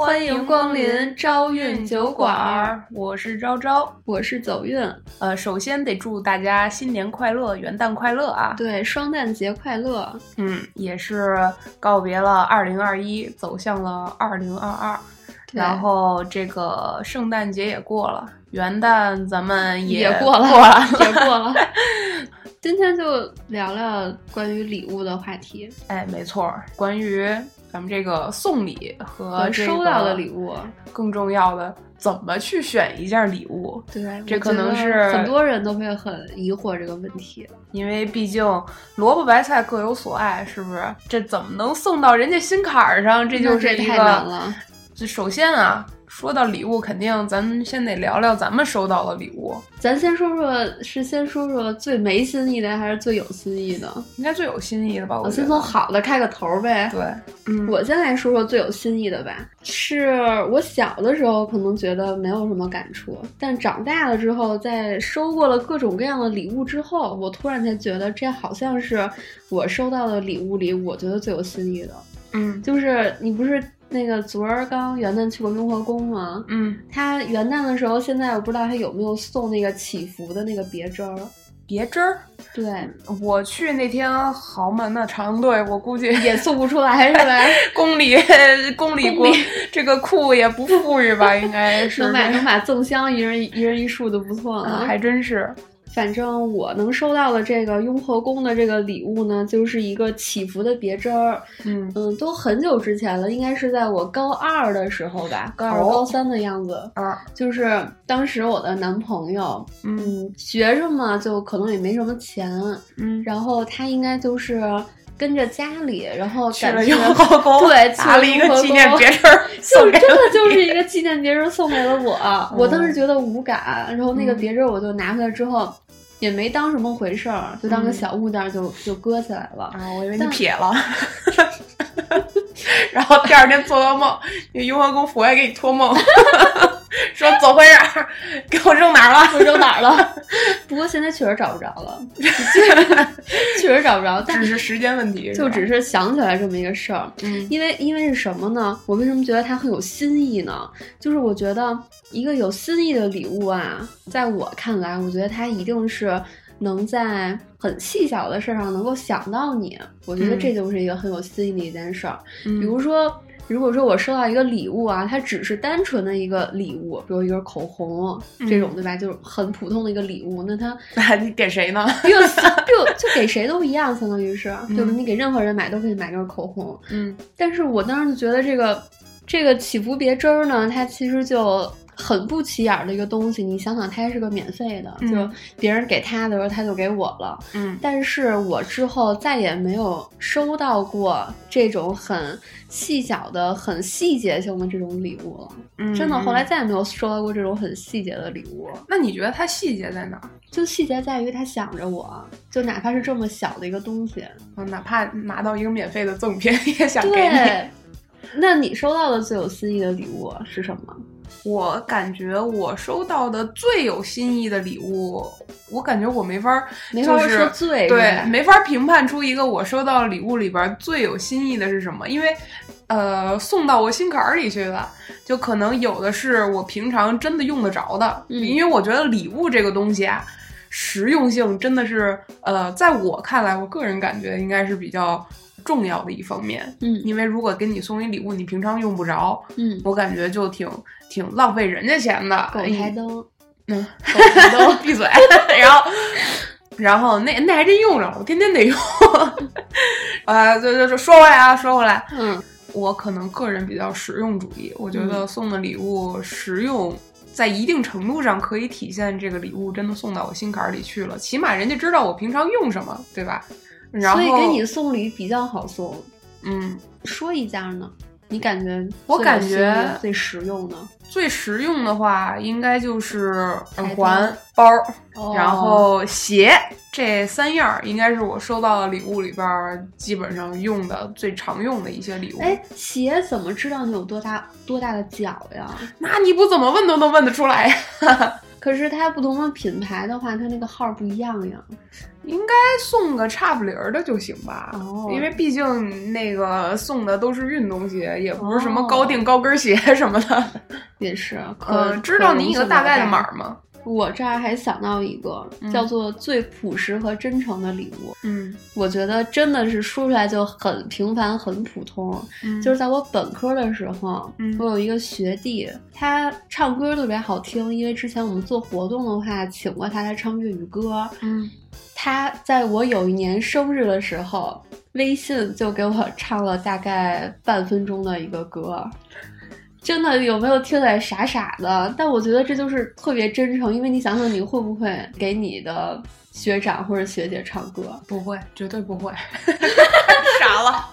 欢迎光临招韵酒馆儿，我是昭昭，我是走运。呃，首先得祝大家新年快乐，元旦快乐啊！对，双旦节快乐。嗯，也是告别了二零二一，走向了二零二二。然后这个圣诞节也过了，元旦咱们也过了，过了，也过了。今天就聊聊关于礼物的话题。哎，没错，关于咱们这个送礼和收到的礼物，更重要的怎么去选一件礼物？对，这可能是很多人都会很疑惑这个问题，因为毕竟萝卜白菜各有所爱，是不是？这怎么能送到人家心坎儿上？这就是一个。首先啊，说到礼物，肯定咱们先得聊聊咱们收到的礼物。咱先说说，是先说说最没新意的，还是最有新意的？应该最有新意的吧。我先从好的开个头呗。对，嗯，我先来说说最有新意的吧。是我小的时候可能觉得没有什么感触，但长大了之后，在收过了各种各样的礼物之后，我突然才觉得，这好像是我收到的礼物里，我觉得最有新意的。嗯，就是你不是。那个昨儿刚元旦去过雍和宫嘛？嗯，他元旦的时候，现在我不知道他有没有送那个祈福的那个别针儿。别针儿？对，我去那天豪门的长队我估计也送不出来，是吧？宫里宫里宫这个库也不富裕吧？应该是能买能买赠香，一人一人一束就不错了。还真是。反正我能收到的这个雍和宫的这个礼物呢，就是一个祈福的别针儿。嗯嗯，都很久之前了，应该是在我高二的时候吧，高二高三的样子。啊，就是当时我的男朋友，嗯，学生嘛，就可能也没什么钱。嗯，然后他应该就是跟着家里，然后去了雍和宫，对，拿了一个纪念别针儿，就真的就是一个纪念别针送给了我。我当时觉得无感，然后那个别针我就拿回来之后。也没当什么回事儿，就当个小物件就就搁起来了。啊，我以为你撇了。然后第二天做噩梦，那雍和宫府爷给你托梦，说怎么回事？给我扔哪儿了？我扔哪儿了？不过现在确实找不着了，确实找不着，只是时间问题。就只是想起来这么一个事儿。嗯，因为因为是什么呢？我为什么觉得它很有新意呢？就是我觉得一个有新意的礼物啊，在我看来，我觉得它一定是。能在很细小的事儿上能够想到你，我觉得这就是一个很有新意的一件事儿。比如说，如果说我收到一个礼物啊，它只是单纯的一个礼物，比如一根口红这种，对吧？就是很普通的一个礼物，那它 那你给谁呢？就就就给谁都一样，相当于是，就是你给任何人买都可以买根口红。嗯，但是我当时就觉得这个这个起伏别针儿呢，它其实就。很不起眼的一个东西，你想想，它还是个免费的，就别人给他的时候，他就给我了。嗯，但是我之后再也没有收到过这种很细小的、很细节性的这种礼物了。嗯，真的，后来再也没有收到过这种很细节的礼物。那你觉得它细节在哪儿？就细节在于他想着我，就哪怕是这么小的一个东西，嗯哪怕拿到一个免费的赠品，也想给你。那你收到的最有新意的礼物是什么？我感觉我收到的最有新意的礼物，我感觉我没法，没法说最对，没法评判出一个我收到的礼物里边最有新意的是什么，因为，呃，送到我心坎儿里去了，就可能有的是我平常真的用得着的，因为我觉得礼物这个东西啊，实用性真的是，呃，在我看来，我个人感觉应该是比较。重要的一方面，嗯，因为如果给你送一礼物，你平常用不着，嗯，我感觉就挺挺浪费人家钱的。狗台灯，嗯，狗台灯，闭嘴。然后，然后那那还真用着，我天天得用。啊，就就就说回来啊，说回来，嗯，我可能个人比较实用主义，我觉得送的礼物实用，在一定程度上可以体现这个礼物真的送到我心坎里去了，起码人家知道我平常用什么，对吧？所以给你送礼比较好送，嗯，说一家呢？你感觉？我感觉最实用的，最实用的话，应该就是耳环、包，然后鞋这三样，应该是我收到的礼物里边基本上用的最常用的一些礼物。哎，鞋怎么知道你有多大多大的脚呀？那你不怎么问都能问得出来呀。可是它不同的品牌的话，它那个号不一样呀。应该送个差不离儿的就行吧，哦因为毕竟那个送的都是运动鞋，也不是什么哦高定高跟鞋什么的。也是，可呃，知道你一个大概的码吗？我这儿还想到一个、嗯叫做最朴实和真诚的礼物，嗯我觉得真的是说出来就很平凡、很普通。嗯，就是在我本科的时候，嗯我有一个学弟，他唱歌特别好听，因为之前我们做活动的话，请过他来唱粤语歌。嗯他在我有一年生日的时候，微信就给我唱了大概半分钟的一个歌。真的有没有听起来傻傻的？但我觉得这就是特别真诚，因为你想想，你会不会给你的学长或者学姐唱歌？不会，绝对不会，傻了，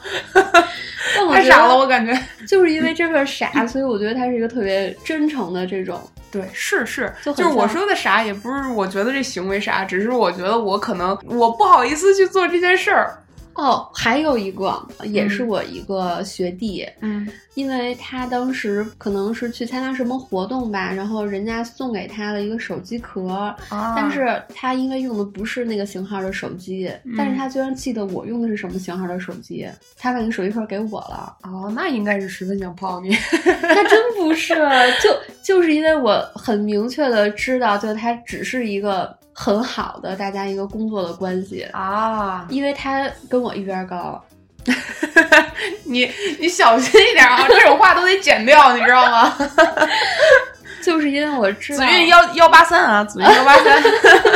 太傻了，我感觉。就是因为这份傻，所以我觉得他是一个特别真诚的这种。对，是是，就就是我说的傻，也不是我觉得这行为傻，只是我觉得我可能我不好意思去做这件事儿。哦，还有一个也是嗯我一个学弟，嗯因为他当时可能是去参加什么活动吧，然后人家送给他了一个手机壳，啊但是他因为用的不是那个型号的手机，但是嗯他居然记得我用的是什么型号的手机，他把那个手机壳给我了。哦，那应该是十分想泡你。他真不是，就就是因为我很明确的知道，就他只是一个很好的大家一个工作的关系，啊，因为他跟我一边高。你你小心一点啊，这种话都得剪掉，你知道吗？就是因为我知道，子韵幺幺八三啊，紫韵幺八三。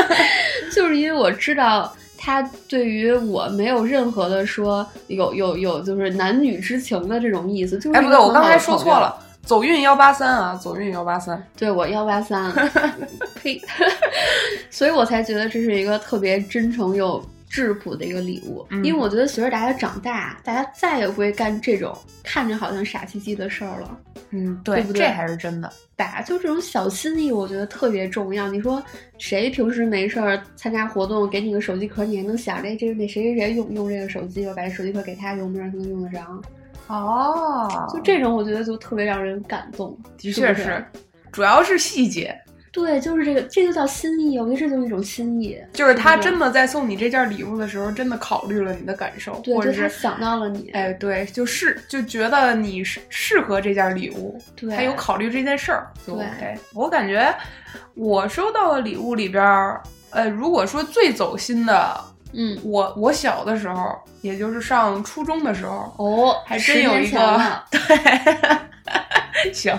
就是因为我知道他对于我没有任何的说有有有就是男女之情的这种意思，就是哎，不对，我刚才说错了，走运幺八三啊，走运幺八三。对我幺八三，呸，所以我才觉得这是一个特别真诚又质朴的一个礼物，嗯因为我觉得随着大家长大，大家再也不会干这种看着好像傻兮兮的事儿了。嗯，对不对这还是真的。吧，就这种小心意，我觉得特别重要。你说谁平时没事儿参加活动，给你个手机壳，你还能想着哎这个那谁谁谁用用这个手机，我把这手机壳给他用，没准他能用得着。哦就这种，我觉得就特别让人感动。的确是，主要是细节，对，就是这个，这就叫心意。我觉得这就是一种心意，就是他真的在送你这件礼物的时候，真的考虑了你的感受，对，或者是想到了你。哎，对，就是就觉得你适适合这件礼物，对他有考虑这件事儿，就对 OK。我感觉我收到的礼物里边儿，呃，如果说最走心的，嗯，我我小的时候，也就是上初中的时候，哦，还真有一个 对，行，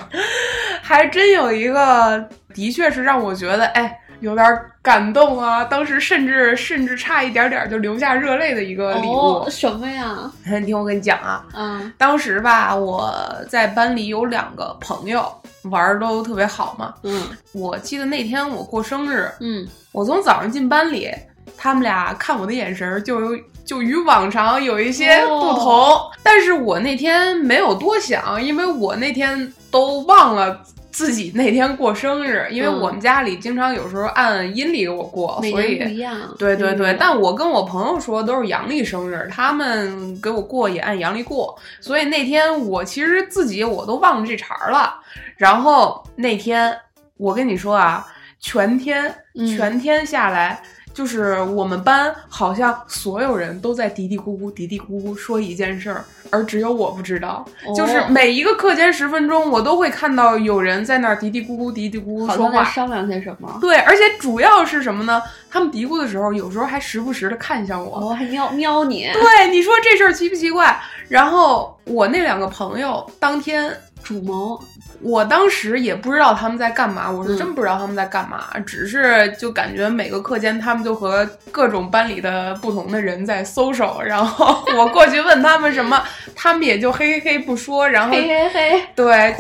还真有一个，的确是让我觉得，哎，有点感动啊。当时甚至甚至差一点点就流下热泪的一个礼物。哦，什么呀？你听我跟你讲啊，嗯当时吧，我在班里有两个朋友，玩儿都特别好嘛。嗯我记得那天我过生日，嗯，我从早上进班里，他们俩看我的眼神儿就有就与往常有一些不同，但是我那天没有多想，因为我那天都忘了。自己那天过生日，因为嗯我们家里经常有时候按阴历给我过，每所以年不一样。对对对，嗯但我跟我朋友说都是阳历生日，他们给我过也按阳历过，所以那天我其实自己我都忘了这茬儿了。然后那天我跟你说啊，全天嗯全天下来。就是我们班好像所有人都在嘀嘀咕咕、嘀嘀咕咕说一件事儿，而只有我不知道。哦就是每一个课间十分钟，我都会看到有人在那儿嘀嘀咕咕、嘀嘀咕咕说话。商量些什么。对，而且主要是什么呢？他们嘀咕的时候，有时候还时不时的看向我。哦，还瞄瞄你。对，你说这事儿奇不奇怪？然后我那两个朋友当天，主谋。我当时也不知道他们在干嘛，我是嗯真不知道他们在干嘛，只是就感觉每个课间他们就和各种班里的不同的人在搜手，然后 我过去问他们什么，他们也就嘿嘿嘿不说，然后嘿嘿嘿。对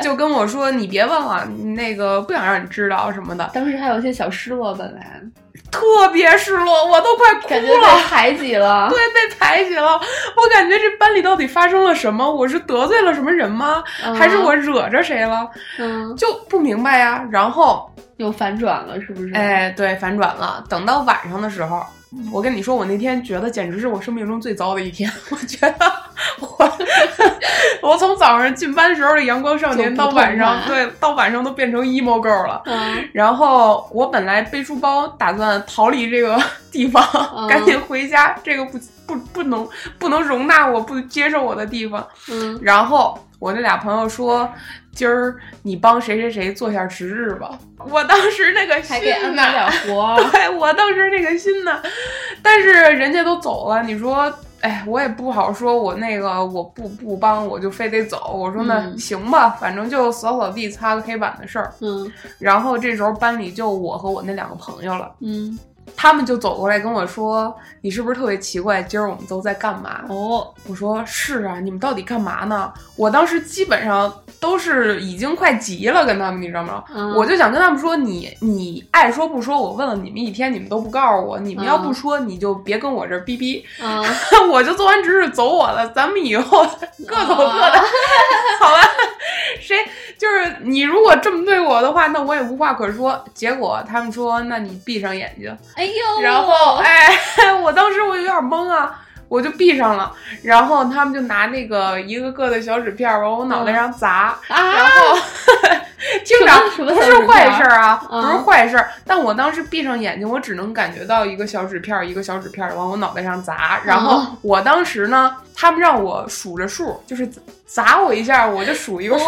就就跟我说你别问了，那个不想让你知道什么的，当时还有些小失落，本来特别失落，我都快哭感觉被了。排挤了。对，被排挤了。我感觉这班里到底发生了什么？我是得罪了什么人吗？嗯还是我惹着谁了？嗯，就不明白呀。然后，又反转了，是不是？，哎，对，反转了。等到晚上的时候，我跟你说，我那天觉得简直是我生命中最糟的一天。我觉得我我从早上进班时候的阳光少年，到晚上对到晚上都变成 emo girl 了。嗯，然后我本来背书包打算逃离这个 地方，赶紧回家。这个不不不能不能容纳我不接受我的地方。嗯，然后我那俩朋友说。今儿你帮谁谁谁做下值日吧，我当时那个心呢，对我当时那个心呢，但是人家都走了，你说，哎，我也不好说，我那个我不不帮，我就非得走。我说那行吧，反正就扫扫地、擦个黑板的事儿。嗯，然后这时候班里就我和我那两个朋友了。嗯。他们就走过来跟我说：“你是不是特别奇怪？今儿我们都在干嘛？”哦，我说：“是啊，你们到底干嘛呢？”我当时基本上都是已经快急了，跟他们，你知道吗？我就想跟他们说：“你你爱说不说？我问了你们一天，你们都不告诉我。你们要不说，你就别跟我这儿逼逼。我就做完值日走我了，咱们以后各走各的，好吧？谁就是你？如果这么对我的话，那我也无话可说。结果他们说：“那你闭上眼睛。”哎呦，然后哎，我当时我有点懵啊，我就闭上了。然后他们就拿那个一个个的小纸片往我脑袋上砸，然后 听着不是坏事啊，不是坏事。但我当时闭上眼睛，我只能感觉到一个小纸片一个小纸片往我脑袋上砸。然后我当时呢，他们让我数着数，就是砸我一下，我就数一个数，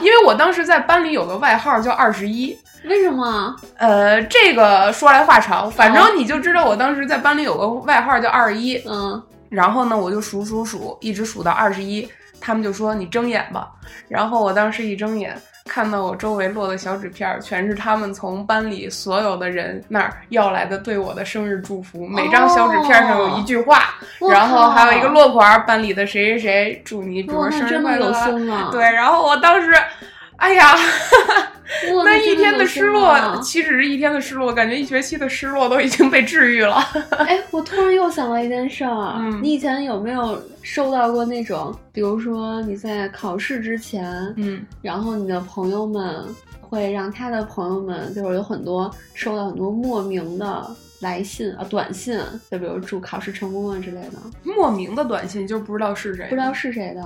因为我当时在班里有个外号叫二十一。为什么？呃，这个说来话长，反正你就知道我当时在班里有个外号叫二十一。嗯，然后呢，我就数数数，一直数到二十一，他们就说你睁眼吧。然后我当时一睁眼，看到我周围落的小纸片，全是他们从班里所有的人那儿要来的对我的生日祝福。每张小纸片上有一句话，然后还有一个落款，班里的谁谁谁祝你祝生日快乐。对，然后我当时，哎呀。那一天的失落，岂止是一天的失落？感觉一学期的失落都已经被治愈了。哎，我突然又想到一件事儿，你以前有没有收到过那种，比如说你在考试之前，嗯，然后你的朋友们会让他的朋友们，就是有很多收到很多莫名的来信啊、短信，就比如祝考试成功啊之类的。莫名的短信就不知道是谁，不知道是谁的。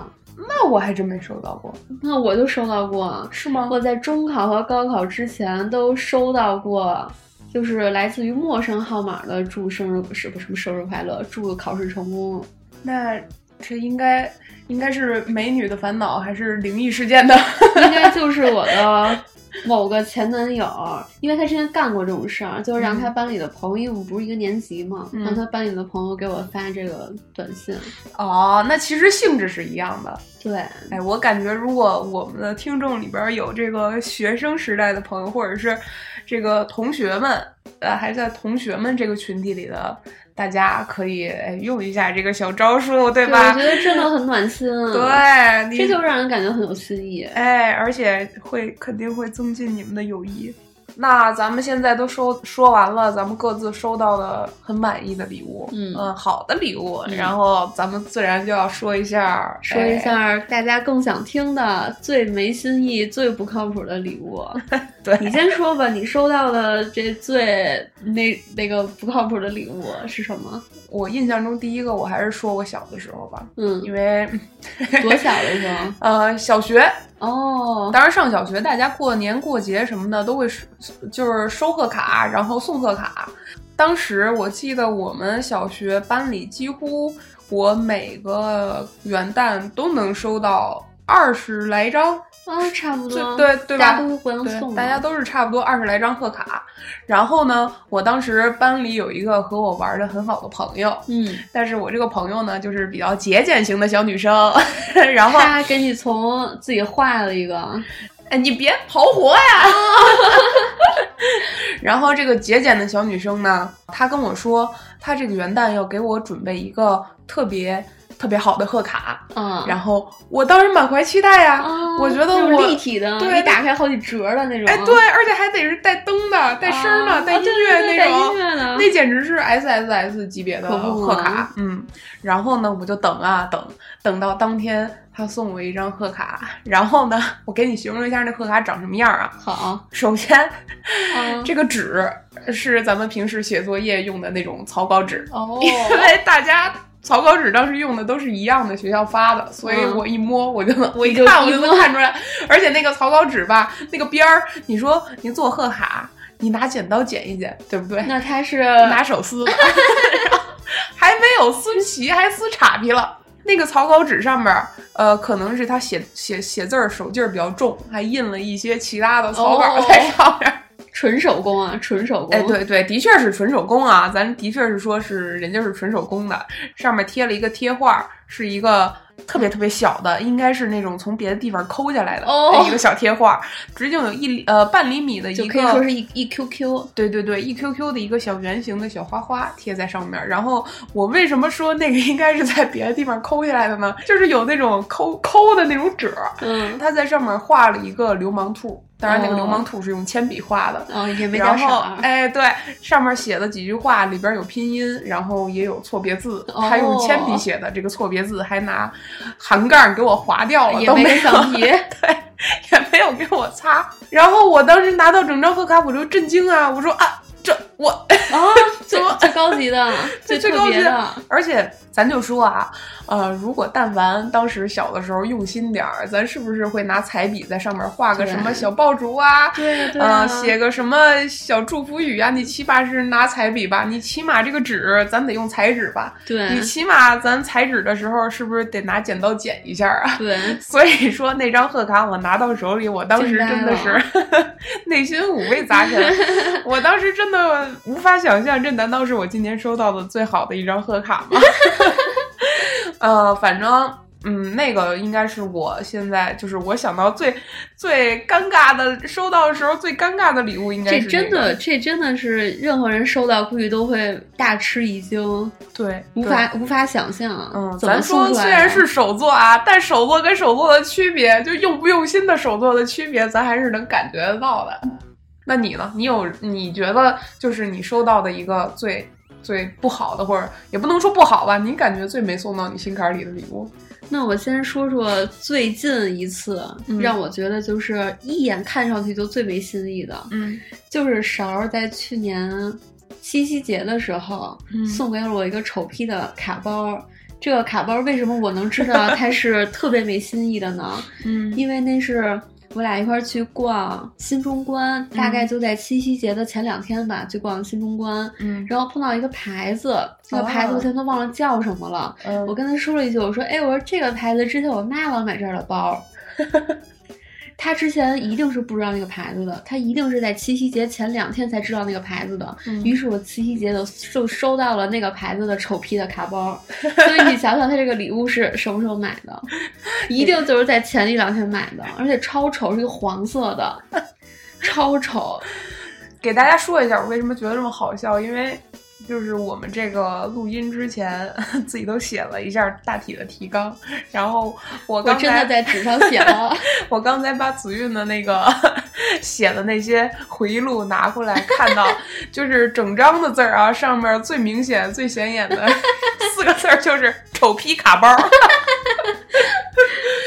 那我还真没收到过，那我就收到过，是吗？我在中考和高考之前都收到过，就是来自于陌生号码的祝生日什么什么生日快乐，祝考试成功。那这应该应该是美女的烦恼，还是灵异事件的？应该就是我的。某个前男友，因为他之前干过这种事儿，就是让他班里的朋友，因为我们不是一个年级嘛，让他班里的朋友给我发这个短信。哦，那其实性质是一样的。对，哎，我感觉如果我们的听众里边有这个学生时代的朋友，或者是这个同学们，呃，还在同学们这个群体里的。大家可以用一下这个小招数，对吧？我觉得真的很暖心。对，这就让人感觉很有新意。哎，而且会肯定会增进你们的友谊。那咱们现在都收说完了，咱们各自收到的很满意的礼物，嗯嗯，好的礼物，然后咱们自然就要说一下，说一下大家更想听的最没新意、最不靠谱的礼物。对你先说吧，你收到的这最那那个不靠谱的礼物是什么？我印象中第一个我还是说我小的时候吧，嗯，因为多小的时候？呃，小学。哦，当时上小学，大家过年过节什么的都会收，就是收贺卡，然后送贺卡。当时我记得我们小学班里几乎我每个元旦都能收到二十来张。啊，差不多，对对吧？大家都互相送，大家都是差不多二十来张贺卡。然后呢，我当时班里有一个和我玩的很好的朋友，嗯，但是我这个朋友呢，就是比较节俭型的小女生。然后她给你从自己画了一个，哎，你别跑火呀！然后这个节俭的小女生呢，她跟我说，她这个元旦要给我准备一个特别。特别好的贺卡，嗯，然后我当时满怀期待呀，我觉得我立体的，对，打开好几折的那种，哎，对，而且还得是带灯的、带声的、带音乐那种，那简直是 S S S 级别的贺卡，嗯，然后呢，我就等啊等，等到当天他送我一张贺卡，然后呢，我给你形容一下那贺卡长什么样啊？好，首先，这个纸是咱们平时写作业用的那种草稿纸，哦，因为大家。草稿纸当时用的都是一样的学校发的，所以我一摸我就能，我一就看我就能看出来。而且那个草稿纸吧，那个边儿，你说你做贺卡，你拿剪刀剪一剪，对不对？那他是拿手撕的，还没有撕齐，还撕岔劈了。那个草稿纸上面，呃，可能是他写写写字儿手劲儿比较重，还印了一些其他的草稿在上面。纯手工啊，纯手工。哎，对对，的确是纯手工啊，咱的确是说是人家是纯手工的，上面贴了一个贴画，是一个特别特别小的，应该是那种从别的地方抠下来的、哦一个小贴画，直径有一呃半厘米的就一个，可以说是一一 QQ。对对对，一 QQ 的一个小圆形的小花花贴在上面。然后我为什么说那个应该是在别的地方抠下来的呢？就是有那种抠抠的那种褶儿，嗯，他在上面画了一个流氓兔，当然那个哦流氓兔是用铅笔画的。哦，也没点然后。哎，对，上面写的几句话，里边有拼音，然后也有错别字。哦他用铅笔写的这个错别字，还拿横杠给我划掉了，也没都没有橡皮 对，也没有给我擦。然后我当时拿到整张贺卡，我就震惊啊！我说啊，这我，啊，怎么最高级的，最最最高级的而且咱就说啊，呃，如果但凡当时小的时候用心点儿，咱是不是会拿彩笔在上面画个什么小爆竹啊？对对呃，写个什么小祝福语啊？你起码是拿彩笔吧？你起码这个纸咱得用彩纸吧？对你起码咱裁纸的时候是不是得拿剪刀剪一下啊？对，所以说那张贺卡我拿到手里，我当时真的是 内心五味杂陈。我当时真的无法想象，这难道是我今年收到的最好的一张贺卡吗？呃，反正。嗯，那个应该是我现在就是我想到最最尴尬的收到的时候最尴尬的礼物，应该这是、这个、真的，这真的是任何人收到，估计都会大吃一惊，对对无法无法想象。嗯，咱说虽然是手作啊，但手作跟手作的区别，就用不用心的手作的区别，咱还是能感觉得到的。那你呢？你有你觉得就是你收到的一个最最不好的，或者也不能说不好吧，你感觉最没送到你心坎儿里的礼物？那我先说说最近一次、嗯让我觉得就是一眼看上去就最没新意的，嗯就是勺儿在去年七夕节的时候、嗯送给了我一个丑批的卡包。这个卡包为什么我能知道它是特别没新意的呢？嗯因为那是我俩一块儿去逛新中关，大概就在七夕节的前两天吧，去逛新中关，嗯然后碰到一个牌子，这个牌子我现在都忘了叫什么了。嗯我跟他说了一句，我说：“哎，我说这个牌子之前我妈老买这儿的包。”他之前一定是不知道那个牌子的，他一定是在七夕节前两天才知道那个牌子的。嗯于是我七夕节就就收到了那个牌子的丑批的卡包。所以你想想，他这个礼物是什么时候买的？一定就是在前一两天买的，而且超丑，是一个黄色的，超丑。给大家说一下，我为什么觉得这么好笑，因为。就是我们这个录音之前，自己都写了一下大体的提纲，然后我我刚才真的在纸上写了。我刚才把子韵的那个 写的那些回忆录拿过来，看到就是整张的字儿啊，上面最明显、最显眼的四个字儿就是“丑批卡包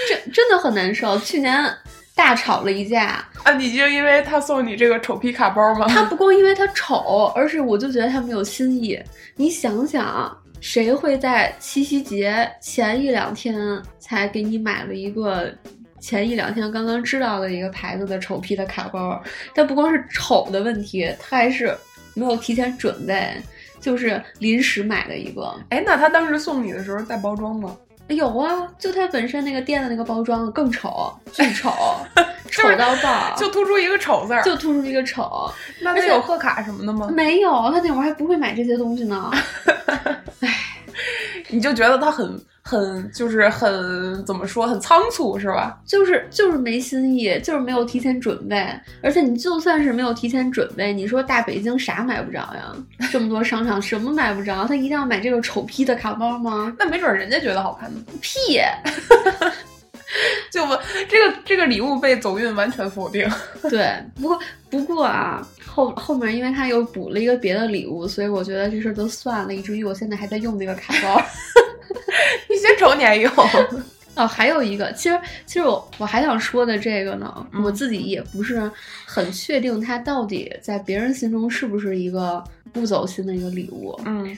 真真的很难受。去年大吵了一架，”啊！你就因为他送你这个丑皮卡包吗？他不光因为他丑，而是我就觉得他没有新意。你想想，谁会在七夕节前一两天才给你买了一个前一两天刚刚知道的一个牌子的丑皮的卡包？它不光是丑的问题，他还是没有提前准备，就是临时买的一个。哎，那他当时送你的时候带包装吗？有啊，就它本身那个店的那个包装更丑，巨丑，丑到爆，就突出一个丑字儿，就突出一个丑。那他有贺卡什么的吗？没有，他那会儿还不会买这些东西呢。你就觉得他很很就是很怎么说很仓促是吧？就是就是没新意，就是没有提前准备。而且你就算是没有提前准备，你说大北京啥买不着呀？这么多商场什么买不着？他一定要买这个丑批的卡包吗？那没准人家觉得好看呢。屁！就我这个这个礼物被走运完全否定。对，不过不过啊，后后面因为他又补了一个别的礼物，所以我觉得这事儿都算了，以至于我现在还在用那个卡包。你先丑你还用？哦，还有一个，其实其实我我还想说的这个呢，嗯我自己也不是很确定它到底在别人心中是不是一个不走心的一个礼物。嗯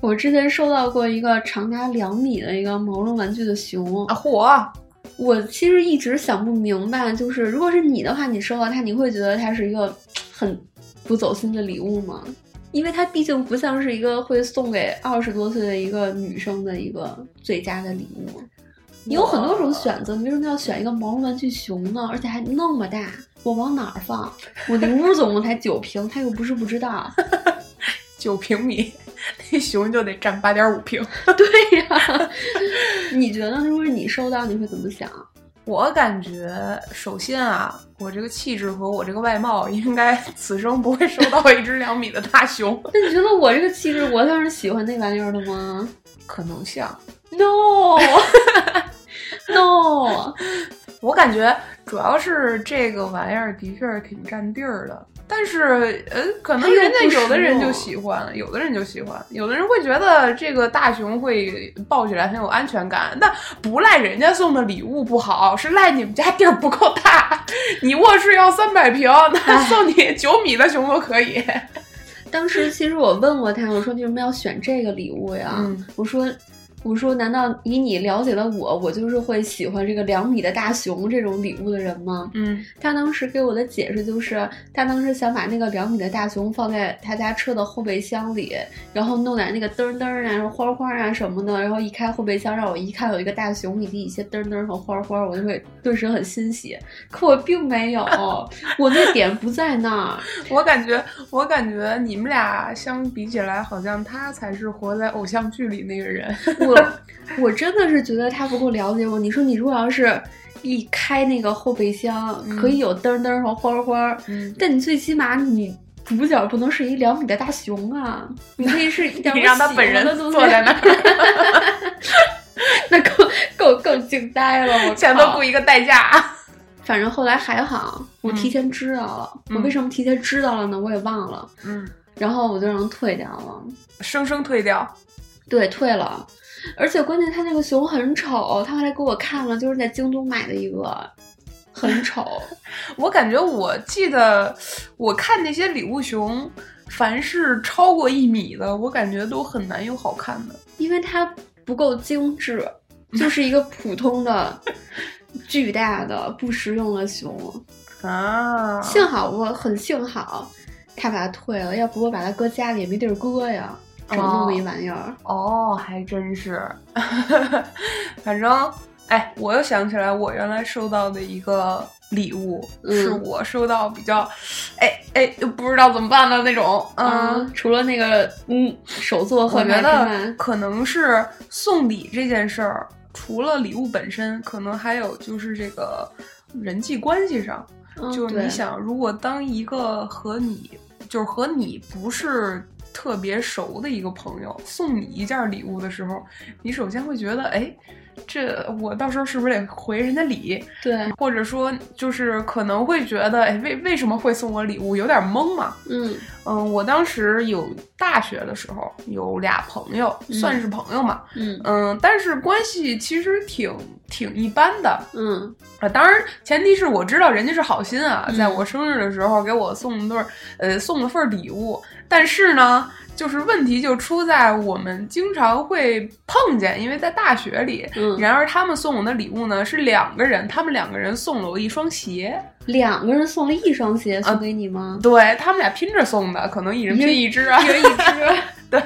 我之前收到过一个长达两米的一个毛绒玩具的熊啊！嚯！我其实一直想不明白，就是如果是你的话，你收到它，你会觉得它是一个很不走心的礼物吗？因为它毕竟不像是一个会送给二十多岁的一个女生的一个最佳的礼物。你有很多种选择，你为什么要选一个毛绒玩具熊呢？而且还那么大，我往哪儿放？我的屋总共才九平，他又不是不知道，九平米，那熊就得占八点五平。对呀，你觉得如果你收到，你会怎么想？我感觉，首先啊，我这个气质和我这个外貌，应该此生不会收到一只两米的大熊。那你觉得我这个气质，我像是喜欢那玩意儿的吗？可能像。No，No，我感觉主要是这个玩意儿的确是挺占地儿的。但是，呃，可能人家有的人就喜欢，有的人就喜欢，有的人会觉得这个大熊会抱起来很有安全感。那不赖人家送的礼物不好，是赖你们家地儿不够大。你卧室要三百平，那送你九米的熊都可以。当时其实我问过他，我说你为什么要选这个礼物呀？我说。我说，难道以你了解的我，我就是会喜欢这个两米的大熊这种礼物的人吗？嗯，他当时给我的解释就是，他当时想把那个两米的大熊放在他家车的后备箱里，然后弄点那个灯灯啊、花花啊什么的，然后一开后备箱，让我一看有一个大熊以及一些灯灯和花花，我就会顿时很欣喜。可我并没有，我那点不在那儿。我感觉，我感觉你们俩相比起来，好像他才是活在偶像剧里那个人。我我真的是觉得他不够了解我。你说你如果要是一开那个后备箱，可以有灯灯和花花，但你最起码你主角不能是一两米的大熊啊！你可以是一点 你让他本人坐在那儿，那更更更惊呆了！我全都雇一个代驾。反正后来还好，我提前知道了。我为什么提前知道了呢？我也忘了。嗯，然后我就让退掉了，生生退掉。对，退了。而且关键，它那个熊很丑，他后来给我看了，就是在京东买的一个，很丑。我感觉，我记得我看那些礼物熊，凡是超过一米的，我感觉都很难有好看的，因为它不够精致，就是一个普通的、巨大的、不实用的熊啊。幸好我很幸好，他把它退了，要不我把它搁家里也没地儿搁呀。整那么一玩意儿哦，还真是。反正，哎，我又想起来，我原来收到的一个礼物，是我收到比较，哎哎，不知道怎么办的那种。嗯，除了那个，嗯，手作和觉得可能是送礼这件事儿，除了礼物本身，可能还有就是这个人际关系上，就是你想，如果当一个和你，就是和你不是。特别熟的一个朋友送你一件礼物的时候，你首先会觉得，哎，这我到时候是不是得回人家礼？对，或者说就是可能会觉得，哎，为为什么会送我礼物？有点懵嘛。嗯嗯，我当时有大学的时候有俩朋友，算是朋友嘛。嗯嗯，但是关系其实挺挺一般的。嗯啊，当然前提是我知道人家是好心啊，在我生日的时候给我送对呃送了份礼物。但是呢，就是问题就出在我们经常会碰见，因为在大学里。嗯。然而他们送我的礼物呢是两个人，他们两个人送了我一双鞋。两个人送了一双鞋送给你吗？对他们俩拼着送的，可能一人拼一只啊。一人一只。对。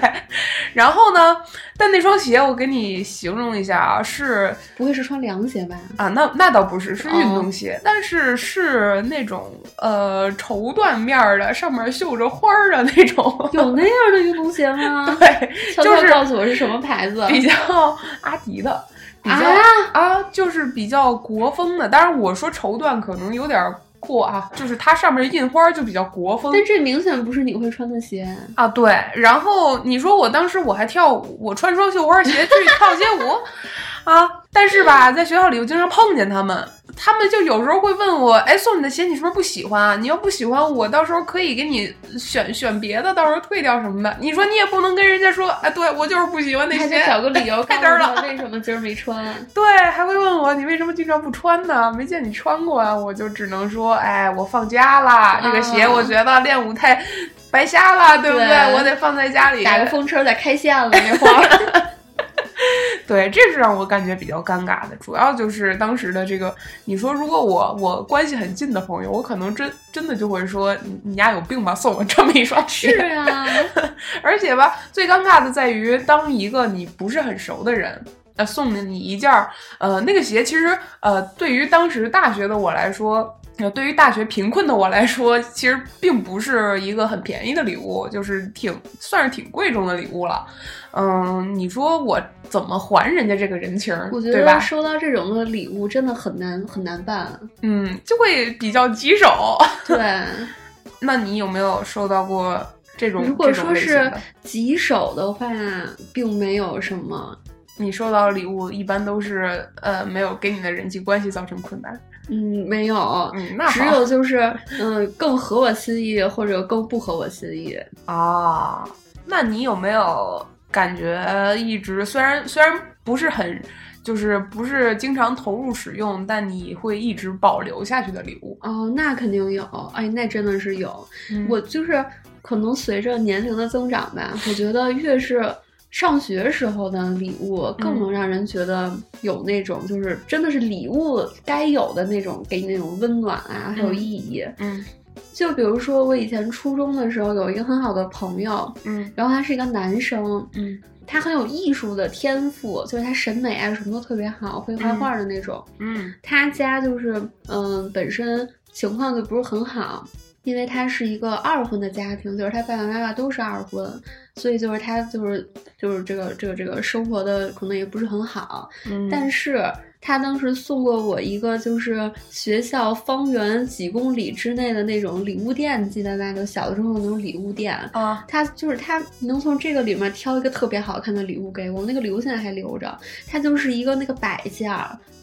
然后呢？但那双鞋我给你形容一下啊，是不会是穿凉鞋吧？啊，那那倒不是，是运动鞋，但是是那种呃绸缎面的，上面绣着花儿的那种。有那样的运动鞋吗？对，就是告诉我是什么牌子？比较阿迪的，比较啊，就是比较国风的。当然我说绸缎可能有点。过啊，就是它上面印花就比较国风，但这明显不是你会穿的鞋啊。对，然后你说我当时我还跳舞，我穿双绣花鞋去跳街舞 啊，但是吧，在学校里我经常碰见他们。他们就有时候会问我，哎，送你的鞋你是不是不喜欢啊？你要不喜欢，我到时候可以给你选选别的，到时候退掉什么的。你说你也不能跟人家说，哎，对我就是不喜欢那鞋，还找个理由，开灯了。为什么今儿没穿？对，还会问我你为什么经常不穿呢？没见你穿过啊？我就只能说，哎，我放假了，这个鞋我觉得练舞太。白瞎了，对不对我得放在家里打个风车再开线了那会儿。对，这是让我感觉比较尴尬的，主要就是当时的这个，你说如果我我关系很近的朋友，我可能真真的就会说你你家有病吧，送我这么一双鞋。是啊，而且吧，最尴尬的在于，当一个你不是很熟的人，呃，送了你一件儿，呃，那个鞋，其实呃，对于当时大学的我来说。呃，对于大学贫困的我来说，其实并不是一个很便宜的礼物，就是挺算是挺贵重的礼物了。嗯，你说我怎么还人家这个人情？我觉得收到这种的礼物真的很难很难办。嗯，就会比较棘手。对，那你有没有收到过这种？如果说是棘手的话，并没有什么。你收到的礼物一般都是呃，没有给你的人际关系造成困难。嗯，没有，嗯，那只有就是，嗯，更合我心意或者更不合我心意啊。那你有没有感觉一直虽然虽然不是很，就是不是经常投入使用，但你会一直保留下去的礼物？哦，那肯定有，哎，那真的是有。我就是可能随着年龄的增长吧，我觉得越是。上学时候的礼物更能让人觉得有那种，就是真的是礼物该有的那种，给你那种温暖啊，还有意义。嗯，就比如说我以前初中的时候有一个很好的朋友，嗯，然后他是一个男生，嗯，他很有艺术的天赋，就是他审美啊什么都特别好，会画画的那种。嗯，他家就是嗯本身情况就不是很好。因为他是一个二婚的家庭，就是他爸爸妈妈都是二婚，所以就是他就是就是这个这个这个生活的可能也不是很好。嗯，但是他当时送过我一个就是学校方圆几公里之内的那种礼物店，记得吧？就小的时候那种礼物店啊。他就是他能从这个里面挑一个特别好看的礼物给我，那个礼物现在还留着。它就是一个那个摆件，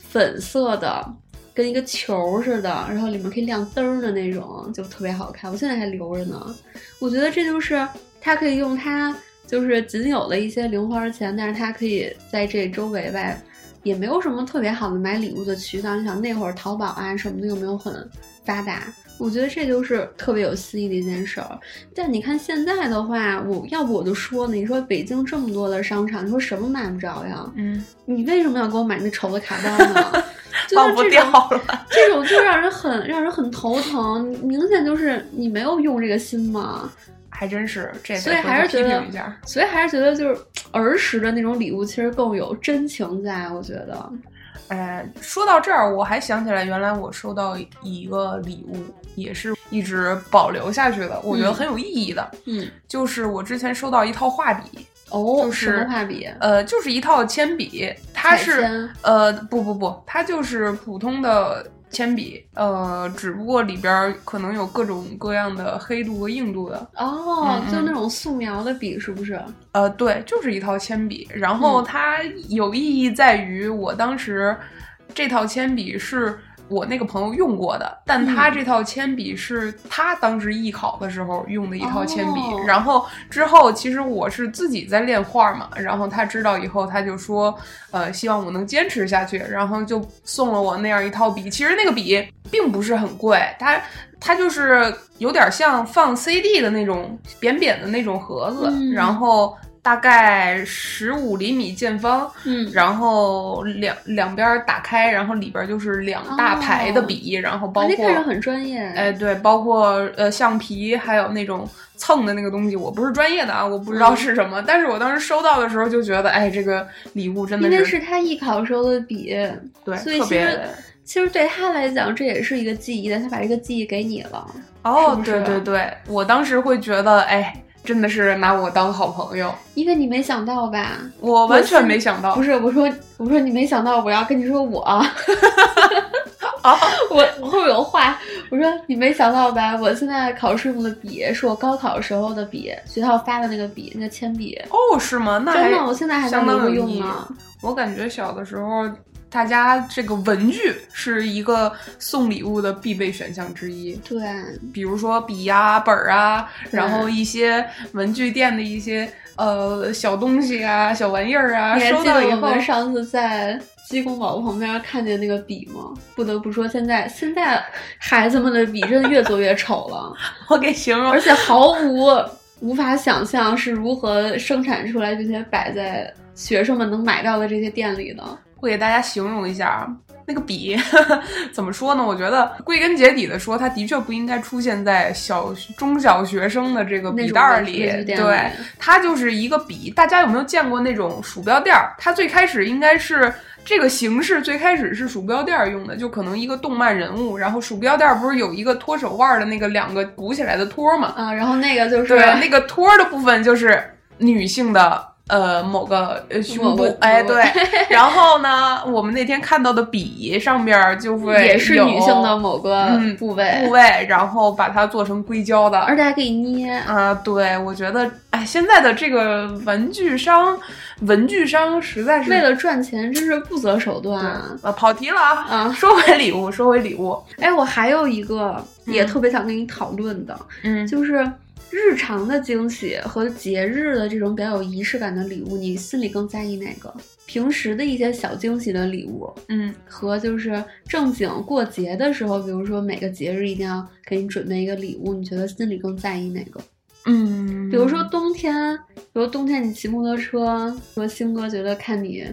粉色的。跟一个球似的，然后里面可以亮灯的那种，就特别好看。我现在还留着呢。我觉得这就是他可以用他就是仅有的一些零花钱，但是他可以在这周围吧，也没有什么特别好的买礼物的渠道。你想那会儿淘宝啊什么的又没有很发达，我觉得这就是特别有新意的一件事儿。但你看现在的话，我要不我就说呢，你说北京这么多的商场，你说什么买不着呀？嗯，你为什么要给我买那丑的卡包呢？忘不掉了，这种就让人很让人很头疼，明显就是你没有用这个心嘛。还真是，这所以还是觉得，所以还是觉得就是儿时的那种礼物其实更有真情在，我觉得。哎，说到这儿，我还想起来，原来我收到一个礼物，也是一直保留下去的，我觉得很有意义的。嗯，就是我之前收到一套画笔。哦，就是什么画笔？呃，就是一套铅笔，它是呃，不不不，它就是普通的铅笔，呃，只不过里边可能有各种各样的黑度和硬度的。哦，就那种素描的笔是不是？呃，对，就是一套铅笔。然后它有意义在于，我当时这套铅笔是。我那个朋友用过的，但他这套铅笔是他当时艺考的时候用的一套铅笔。然后之后，其实我是自己在练画嘛。然后他知道以后，他就说，呃，希望我能坚持下去，然后就送了我那样一套笔。其实那个笔并不是很贵，它它就是有点像放 CD 的那种扁扁的那种盒子，然后。大概十五厘米见方，嗯，然后两两边打开，然后里边就是两大排的笔，然后包括看着很专业，哎，对，包括呃橡皮，还有那种蹭的那个东西，我不是专业的啊，我不知道是什么，但是我当时收到的时候就觉得，哎，这个礼物真的是，因为是他艺考时候的笔，对，所以其实其实对他来讲这也是一个记忆但，他把这个记忆给你了，哦，对对对，我当时会觉得，哎。真的是拿我当好朋友，因为你没想到吧？我完全没想到。不是，我说，我说你没想到，我要跟你说我。啊，我我后面有话，我说你没想到吧？我现在考试用的笔是我高考时候的笔，学校发的那个笔，那个铅笔。哦，是吗？那真的，我现在还在那个用呢。我感觉小的时候。大家这个文具是一个送礼物的必备选项之一。对，比如说笔呀、本儿啊，然后一些文具店的一些呃小东西啊、小玩意儿啊，收到以后，上次在。鸡公堡旁边看见那个笔吗？不得不说，现在现在孩子们的笔真的越做越丑了。我给形容，而且毫无无法想象是如何生产出来，并且摆在学生们能买到的这些店里的。我给大家形容一下那个笔，怎么说呢？我觉得归根结底的说，它的确不应该出现在小中小学生的这个笔袋里。对，它就是一个笔。大家有没有见过那种鼠标垫儿？它最开始应该是。这个形式最开始是鼠标垫用的，就可能一个动漫人物，然后鼠标垫不是有一个托手腕的那个两个鼓起来的托嘛？啊，然后那个就是对那个托的部分就是女性的呃某个呃胸部，哎对，然后呢，我们那天看到的笔上边就会 也是女性的某个部位部位，然后把它做成硅胶的，而且还可以捏啊。对，我觉得哎，现在的这个文具商。文具商实在是为了赚钱，真是不择手段啊！跑题了啊！嗯，说回礼物，说回礼物。哎，我还有一个也特别想跟你讨论的，嗯，就是日常的惊喜和节日的这种比较有仪式感的礼物，你心里更在意哪个？平时的一些小惊喜的礼物，嗯，和就是正经过节的时候，比如说每个节日一定要给你准备一个礼物，你觉得心里更在意哪个？嗯，比如说冬天，比如冬天你骑摩托车，说星哥觉得看你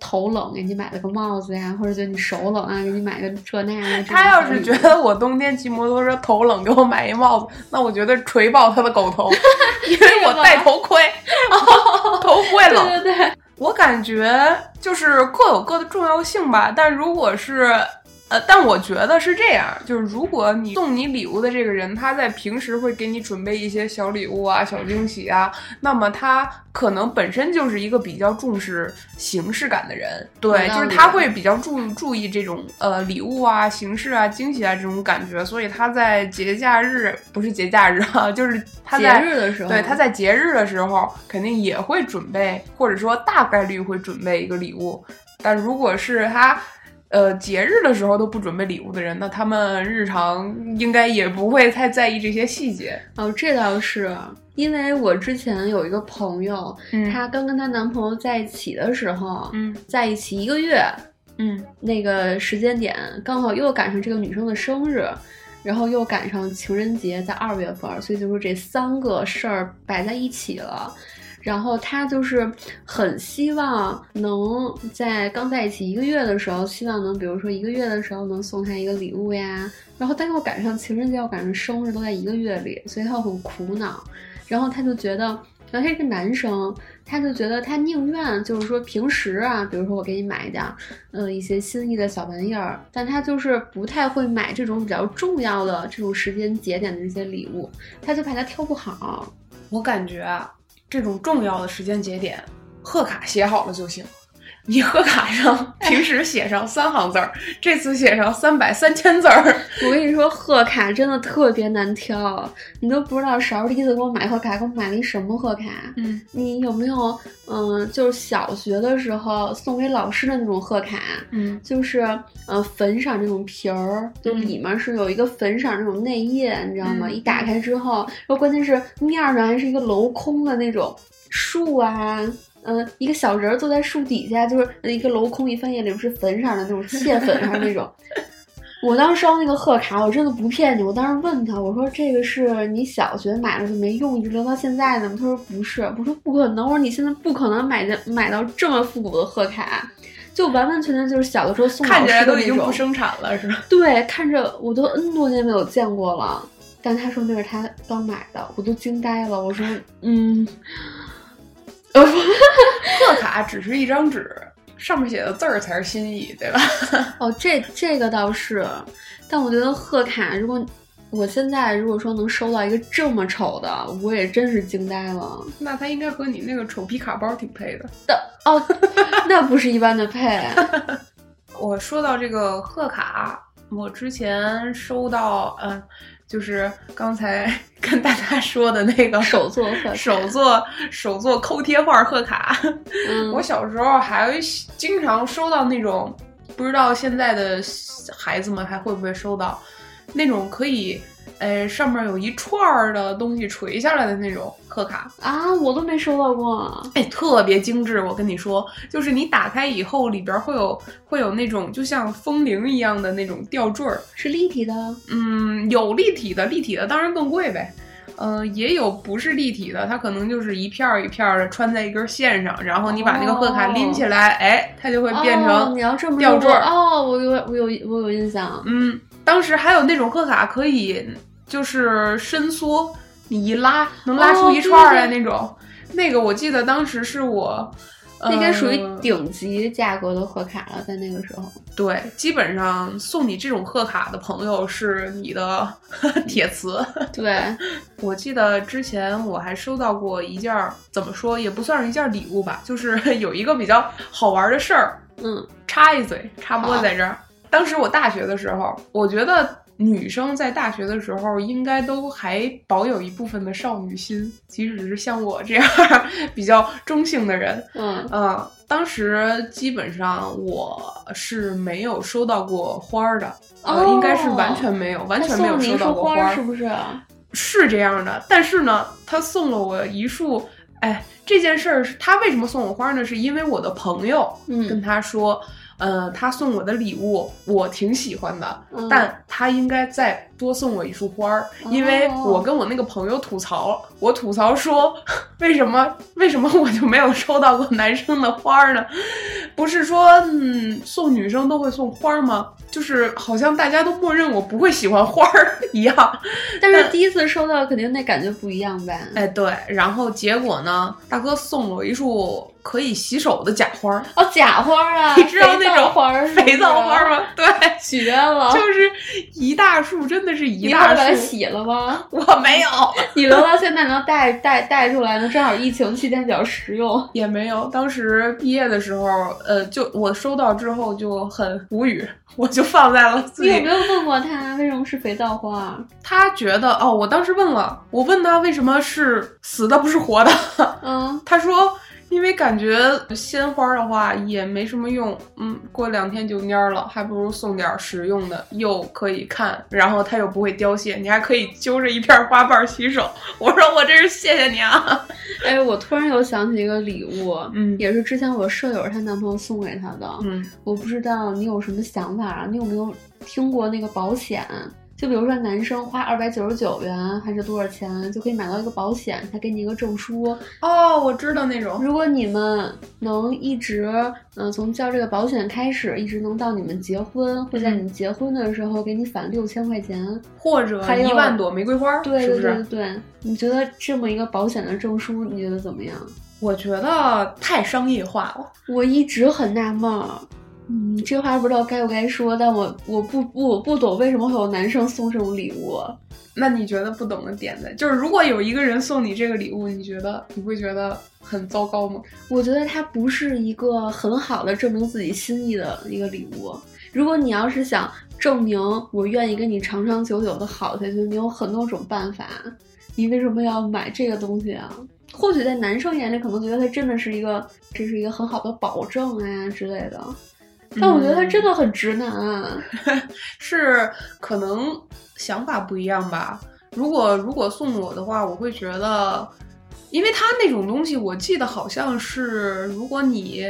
头冷，给你买了个帽子呀，或者觉得你手冷啊，给你买个这那的。他要是觉得我冬天骑摩托车头冷，给我买一帽子，那我觉得锤爆他的狗头，因为我戴头盔，头不会冷。对对对，我感觉就是各有各的重要性吧，但如果是。呃，但我觉得是这样，就是如果你送你礼物的这个人，他在平时会给你准备一些小礼物啊、小惊喜啊，那么他可能本身就是一个比较重视形式感的人，对，就是他会比较注注意这种呃礼物啊、形式啊、惊喜啊这种感觉，所以他在节假日不是节假日啊，就是他在节日的时候，对，他在节日的时候肯定也会准备，或者说大概率会准备一个礼物，但如果是他。呃，节日的时候都不准备礼物的人，那他们日常应该也不会太在意这些细节哦。这倒是因为我之前有一个朋友，她刚跟她男朋友在一起的时候，嗯，在一起一个月，嗯，那个时间点刚好又赶上这个女生的生日，然后又赶上情人节在二月份，所以就说这三个事儿摆在一起了。然后他就是很希望能在刚在一起一个月的时候，希望能比如说一个月的时候能送他一个礼物呀。然后但又赶上情人节，又赶上生日，都在一个月里，所以他很苦恼。然后他就觉得，然后他是个男生，他就觉得他宁愿就是说平时啊，比如说我给你买一点，呃一些心意的小玩意儿，但他就是不太会买这种比较重要的这种时间节点的一些礼物，他就怕他挑不好。我感觉。这种重要的时间节点，贺卡写好了就行。你贺卡上 平时写上三行字儿，这次写上三百三千字儿。我跟你说，贺卡真的特别难挑，你都不知道勺第一次给我买贺卡，给我买了一什么贺卡？嗯，你有没有嗯，就是小学的时候送给老师的那种贺卡？嗯，就是呃粉色那种皮儿，就里面是有一个粉色那种内页，你知道吗？一打开之后，然后关键是面上还是一个镂空的那种树啊。嗯，一个小人坐在树底下，就是一个镂空，一翻页里面是粉色的那种，蟹粉色那种。我当时烧那个贺卡，我真的不骗你，我当时问他，我说这个是你小学买了就没用，一直留到现在的吗？他说不是，我说不可能，我说你现在不可能买的买到这么复古的贺卡，就完完全全就是小的时候送看起来都已经不生产了，是吧？对，看着我都 N 多年没有见过了，但他说那是他刚买的，我都惊呆了，我说嗯。贺卡只是一张纸，上面写的字儿才是心意，对吧？哦，这这个倒是，但我觉得贺卡，如果我现在如果说能收到一个这么丑的，我也真是惊呆了。那它应该和你那个丑皮卡包挺配的。的哦，那不是一般的配。我说到这个贺卡，我之前收到，嗯。就是刚才 跟大家说的那个手作贺手作手作抠贴画贺卡。嗯，我小时候还经常收到那种不知道现在的孩子们还会不会收到那种可以。哎，上面有一串儿的东西垂下来的那种贺卡啊，我都没收到过。哎，特别精致，我跟你说，就是你打开以后，里边会有会有那种就像风铃一样的那种吊坠儿，是立体的。嗯，有立体的，立体的当然更贵呗。呃，也有不是立体的，它可能就是一片儿一片儿的穿在一根线上，然后你把那个贺卡拎起来，哎，它就会变成你要这么吊坠儿。哦，我有我有我有印象。嗯，当时还有那种贺卡可以。就是伸缩，你一拉能拉出一串来那种，那个我记得当时是我，应该属于顶级价格的贺卡了，在那个时候。对，基本上送你这种贺卡的朋友是你的 铁磁。对，我记得之前我还收到过一件，怎么说也不算是一件礼物吧，就是 有一个比较好玩的事儿。嗯，插一嘴，插播在这儿。当时我大学的时候，我觉得。女生在大学的时候，应该都还保有一部分的少女心，即使是像我这样比较中性的人。嗯嗯，当时基本上我是没有收到过花儿的，呃，应该是完全没有，完全没有收到过花，是不是？是这样的，但是呢，他送了我一束。哎，这件事儿是他为什么送我花呢？是因为我的朋友跟他说。呃，他送我的礼物我挺喜欢的，但他应该再多送我一束花儿，因为我跟我那个朋友吐槽，我吐槽说，为什么为什么我就没有收到过男生的花儿呢？不是说嗯送女生都会送花儿吗？就是好像大家都默认我不会喜欢花儿一样。但是第一次收到，肯定那感觉不一样呗。哎，对，然后结果呢，大哥送了我一束。可以洗手的假花哦，假花啊！你知道那种花肥皂花吗？对，绝了！就是一大束，真的是一大束。你把它洗了吗？我没有。你留到现在能带带带出来呢？正好疫情期间比较实用。也没有，当时毕业的时候，呃，就我收到之后就很无语，我就放在了自己。你有没有问过他为什么是肥皂花？他觉得哦，我当时问了，我问他为什么是死的不是活的？嗯，他说。因为感觉鲜花的话也没什么用，嗯，过两天就蔫了，还不如送点实用的，又可以看，然后它又不会凋谢，你还可以揪着一片花瓣洗手。我说我真是谢谢你啊！哎，我突然又想起一个礼物，嗯，也是之前我舍友她男朋友送给她的，嗯，我不知道你有什么想法啊，你有没有听过那个保险？就比如说，男生花二百九十九元还是多少钱就可以买到一个保险，他给你一个证书。哦，我知道那种。如果你们能一直，嗯，从交这个保险开始，一直能到你们结婚，会在你们结婚的时候给你返六千块钱，或者一万朵玫瑰花，对对对对。你觉得这么一个保险的证书，你觉得怎么样？我觉得太商业化了。我一直很纳闷。嗯，这话不知道该不该说，但我我不不我不懂为什么会有男生送这种礼物。那你觉得不懂的点在就是，如果有一个人送你这个礼物，你觉得你会觉得很糟糕吗？我觉得它不是一个很好的证明自己心意的一个礼物。如果你要是想证明我愿意跟你长长久久的好下去，你有很多种办法。你为什么要买这个东西啊？或许在男生眼里可能觉得它真的是一个，这是一个很好的保证啊之类的。但我觉得他真的很直男啊，是可能想法不一样吧。如果如果送我的话，我会觉得，因为他那种东西，我记得好像是，如果你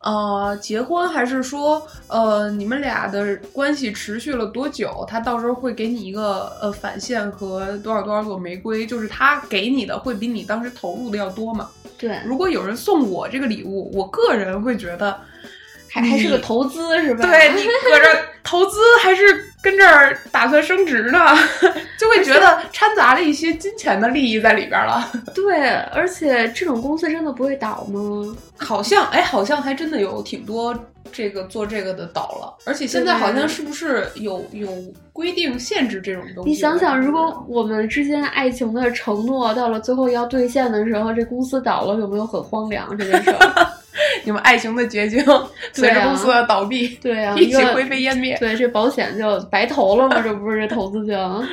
呃结婚，还是说呃你们俩的关系持续了多久，他到时候会给你一个呃返现和多少多少朵玫瑰，就是他给你的会比你当时投入的要多嘛。对，如果有人送我这个礼物，我个人会觉得。还还是个投资是吧？对你 搁这投资还是跟这儿打算升值呢？就会觉得掺杂了一些金钱的利益在里边了。对，而且这种公司真的不会倒吗？好像哎，好像还真的有挺多这个做这个的倒了。而且现在好像是不是有有规定限制这种东西？你想想，如果我们之间爱情的承诺到了最后要兑现的时候，这公司倒了，有没有很荒凉这件事？你们爱情的结晶，随着公司的倒闭，对呀，一起灰飞烟灭。对，这保险就白投了吗？这不是这投资就，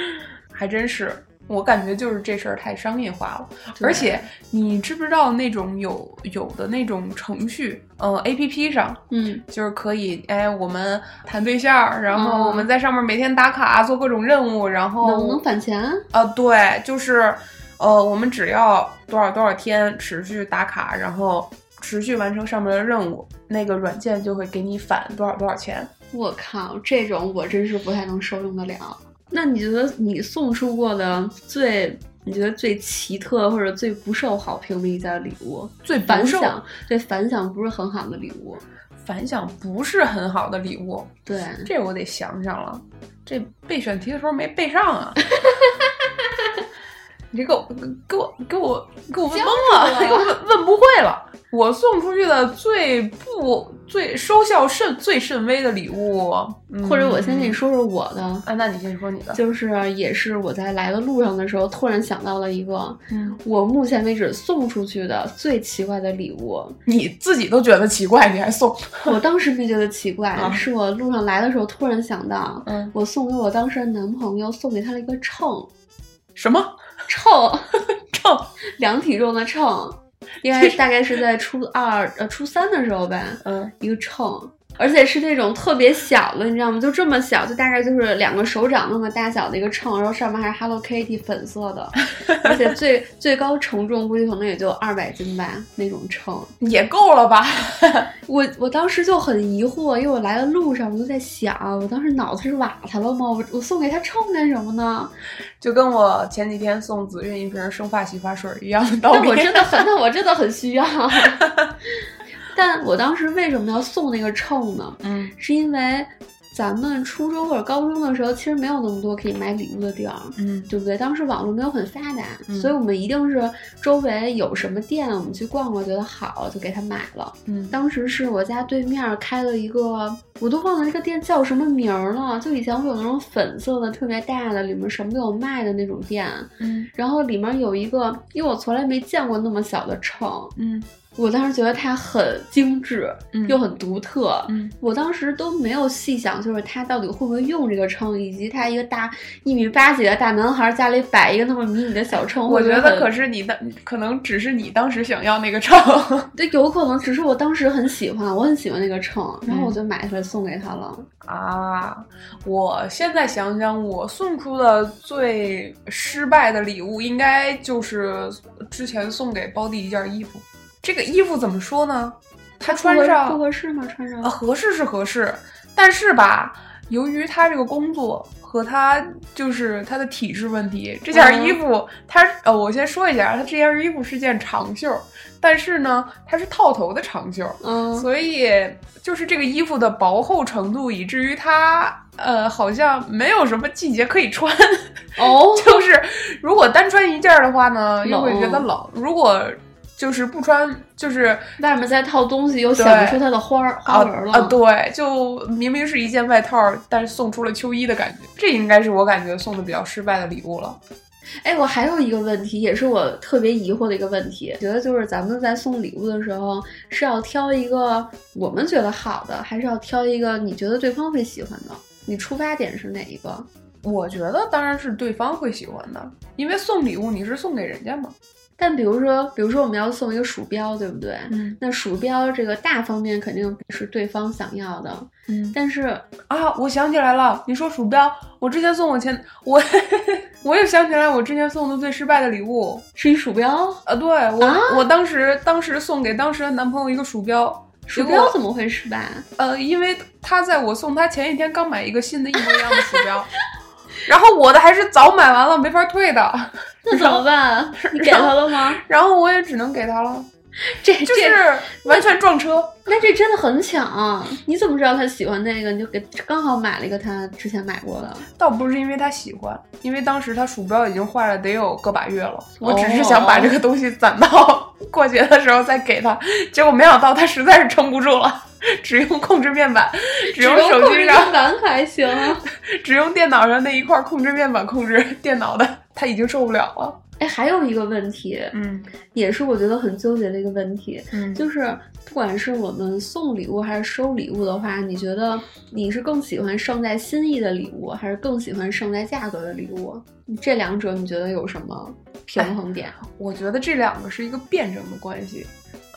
还真是。我感觉就是这事儿太商业化了，而且你知不知道那种有有的那种程序，呃，A P P 上，嗯，就是可以，哎，我们谈对象，然后我们在上面每天打卡做各种任务，然后能能返钱？啊，对，就是，呃，我们只要多少多少天持续打卡，然后持续完成上面的任务，那个软件就会给你返多少多少钱。我靠，这种我真是不太能受用得了。那你觉得你送出过的最，你觉得最奇特或者最不受好评的一件礼物，最反响，对反响不是很好的礼物，反响不是很好的礼物，对，这我得想想了，这备选题的时候没备上啊，你给我给我给我给我问懵了，给我问问不会了。我送出去的最不最收效甚最甚微的礼物，或者我先给你说说我的啊，那你先说你的，就是也是我在来的路上的时候突然想到了一个，嗯，我目前为止送出去的最奇怪的礼物，你自己都觉得奇怪，你还送？我当时没觉得奇怪，是我路上来的时候突然想到，嗯，我送给我当时的男朋友，送给他了一个秤，什么秤？秤，量体重的秤。应该大概是在初二呃初三的时候吧，嗯，一个秤。而且是那种特别小的，你知道吗？就这么小，就大概就是两个手掌那么大小的一个秤，然后上面还是 Hello Kitty 粉色的，而且最最高承重估计可能也就二百斤吧，那种秤也够了吧？我我当时就很疑惑，因为我来的路上我就在想，我当时脑子是瓦特了吗？我我送给他秤干什么呢？就跟我前几天送子韵一瓶生发洗发水一样的道理。那我真的很，那我真的很需要。但我当时为什么要送那个秤呢？嗯，是因为咱们初中或者高中的时候，其实没有那么多可以买礼物的地儿，嗯，对不对？当时网络没有很发达，所以我们一定是周围有什么店，我们去逛逛，觉得好就给他买了。嗯，当时是我家对面开了一个，我都忘了这个店叫什么名了。就以前会有那种粉色的、特别大的，里面什么都有卖的那种店。嗯，然后里面有一个，因为我从来没见过那么小的秤。嗯。我当时觉得它很精致，又很独特。嗯，我当时都没有细想，就是他到底会不会用这个秤，以及他一个大一米八几的大男孩家里摆一个那么迷你的小秤。我觉得可是你的，可能只是你当时想要那个秤。对，有可能只是我当时很喜欢，我很喜欢那个秤，然后我就买出来送给他了。啊，我现在想想，我送出的最失败的礼物，应该就是之前送给包弟一件衣服。这个衣服怎么说呢？他穿上不合适吗？穿上啊，合适是合适，但是吧，由于他这个工作和他就是他的体质问题，这件衣服他呃，我先说一下，他这件衣服是件长袖，但是呢，它是套头的长袖，嗯，所以就是这个衣服的薄厚程度，以至于它呃，好像没有什么季节可以穿哦，就是如果单穿一件的话呢，又会觉得冷，如果。就是不穿，就是外面再套东西，又显不出它的花儿花纹了。啊，对，就明明是一件外套，但是送出了秋衣的感觉。这应该是我感觉送的比较失败的礼物了。哎，我还有一个问题，也是我特别疑惑的一个问题，觉得就是咱们在送礼物的时候，是要挑一个我们觉得好的，还是要挑一个你觉得对方会喜欢的？你出发点是哪一个？我觉得当然是对方会喜欢的，因为送礼物你是送给人家嘛。但比如说，比如说我们要送一个鼠标，对不对？嗯，那鼠标这个大方面肯定是对方想要的。嗯，但是啊，我想起来了，你说鼠标，我之前送我前我，我也想起来，我之前送的最失败的礼物是一鼠标。啊，对我，我当时当时送给当时的男朋友一个鼠标，鼠标怎么会失败？呃，因为他在我送他前一天刚买一个新的一模一样的鼠标。然后我的还是早买完了，没法退的，那怎么办？你给他了吗？然后我也只能给他了，这就是完全撞车。那这真的很巧，你怎么知道他喜欢那个？你就给刚好买了一个他之前买过的。倒不是因为他喜欢，因为当时他鼠标已经坏了，得有个把月了。我只是想把这个东西攒到过节的时候再给他，结果没想到他实在是撑不住了。只用控制面板，只用手机上还行，只用电脑上那一块控制面板控制电脑的，他已经受不了了。哎，还有一个问题，嗯，也是我觉得很纠结的一个问题，嗯，就是不管是我们送礼物还是收礼物的话，你觉得你是更喜欢胜在心意的礼物，还是更喜欢胜在价格的礼物？这两者你觉得有什么平衡点？我觉得这两个是一个辩证的关系。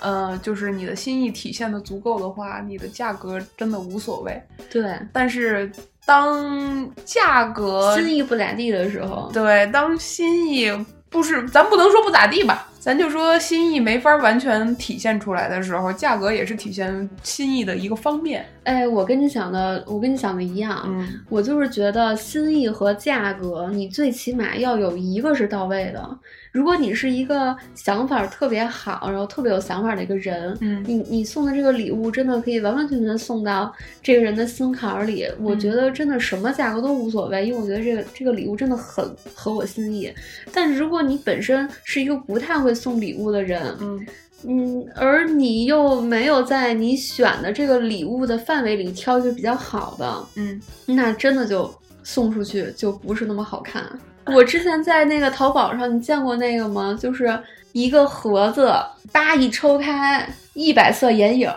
呃，就是你的心意体现的足够的话，你的价格真的无所谓。对，但是当价格心意不咋地的时候，对，当心意不是，咱不能说不咋地吧，咱就说心意没法完全体现出来的时候，价格也是体现心意的一个方面。哎，我跟你想的，我跟你想的一样，嗯，我就是觉得心意和价格，你最起码要有一个是到位的。如果你是一个想法特别好，然后特别有想法的一个人，嗯，你你送的这个礼物真的可以完完全全送到这个人的心坎儿里。我觉得真的什么价格都无所谓，因为我觉得这个这个礼物真的很合我心意。但是如果你本身是一个不太会送礼物的人，嗯嗯，而你又没有在你选的这个礼物的范围里挑一个比较好的，嗯，那真的就送出去就不是那么好看。我之前在那个淘宝上，你见过那个吗？就是一个盒子，叭一抽开，一百色眼影，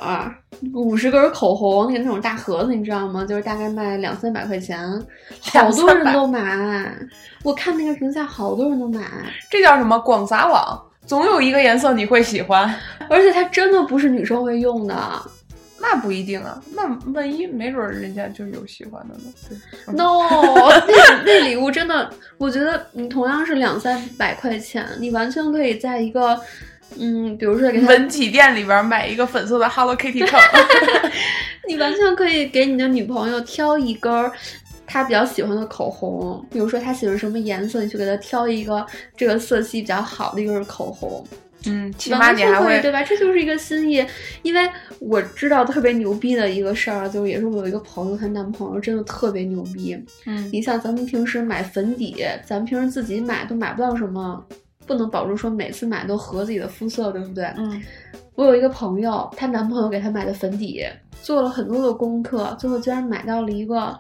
五十根口红，那个那种大盒子，你知道吗？就是大概卖两三百块钱，好多人都买。我看那个评价，好多人都买。这叫什么？广撒网，总有一个颜色你会喜欢，而且它真的不是女生会用的。那不一定啊，那万一没准人家就有喜欢的呢。No，那那礼物真的，我觉得你同样是两三百块钱，你完全可以在一个，嗯，比如说给他文体店里边买一个粉色的 Hello Kitty 秤，你完全可以给你的女朋友挑一根儿。她比较喜欢的口红，比如说她喜欢什么颜色，你去给她挑一个这个色系比较好的一根口红。嗯，起码你还会对吧？这就是一个心意。因为我知道特别牛逼的一个事儿，就是也是我有一个朋友，她男朋友真的特别牛逼。嗯，你像咱们平时买粉底，咱们平时自己买都买不到什么，不能保证说每次买都合自己的肤色，对不对？嗯，我有一个朋友，她男朋友给她买的粉底，做了很多的功课，最后居然买到了一个。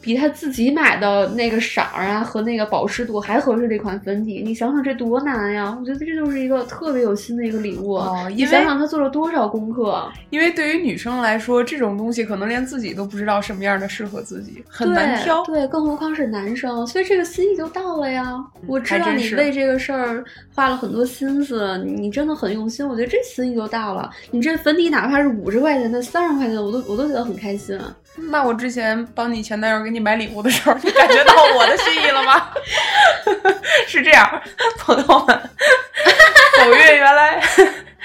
比他自己买的那个色儿啊和那个保湿度还合适的一款粉底，你想想这多难呀！我觉得这就是一个特别有心的一个礼物。哦、你想想他做了多少功课？因为对于女生来说，这种东西可能连自己都不知道什么样的适合自己，很难挑。对，更何况是男生，所以这个心意就到了呀。我知道你为这个事儿花了很多心思，你真的很用心。我觉得这心意就到了。你这粉底哪怕是五十块钱的、三十块钱的，我都我都觉得很开心。那我之前帮你前男友给你买礼物的时候，你感觉到我的心意了吗？是这样，朋友们，走运原来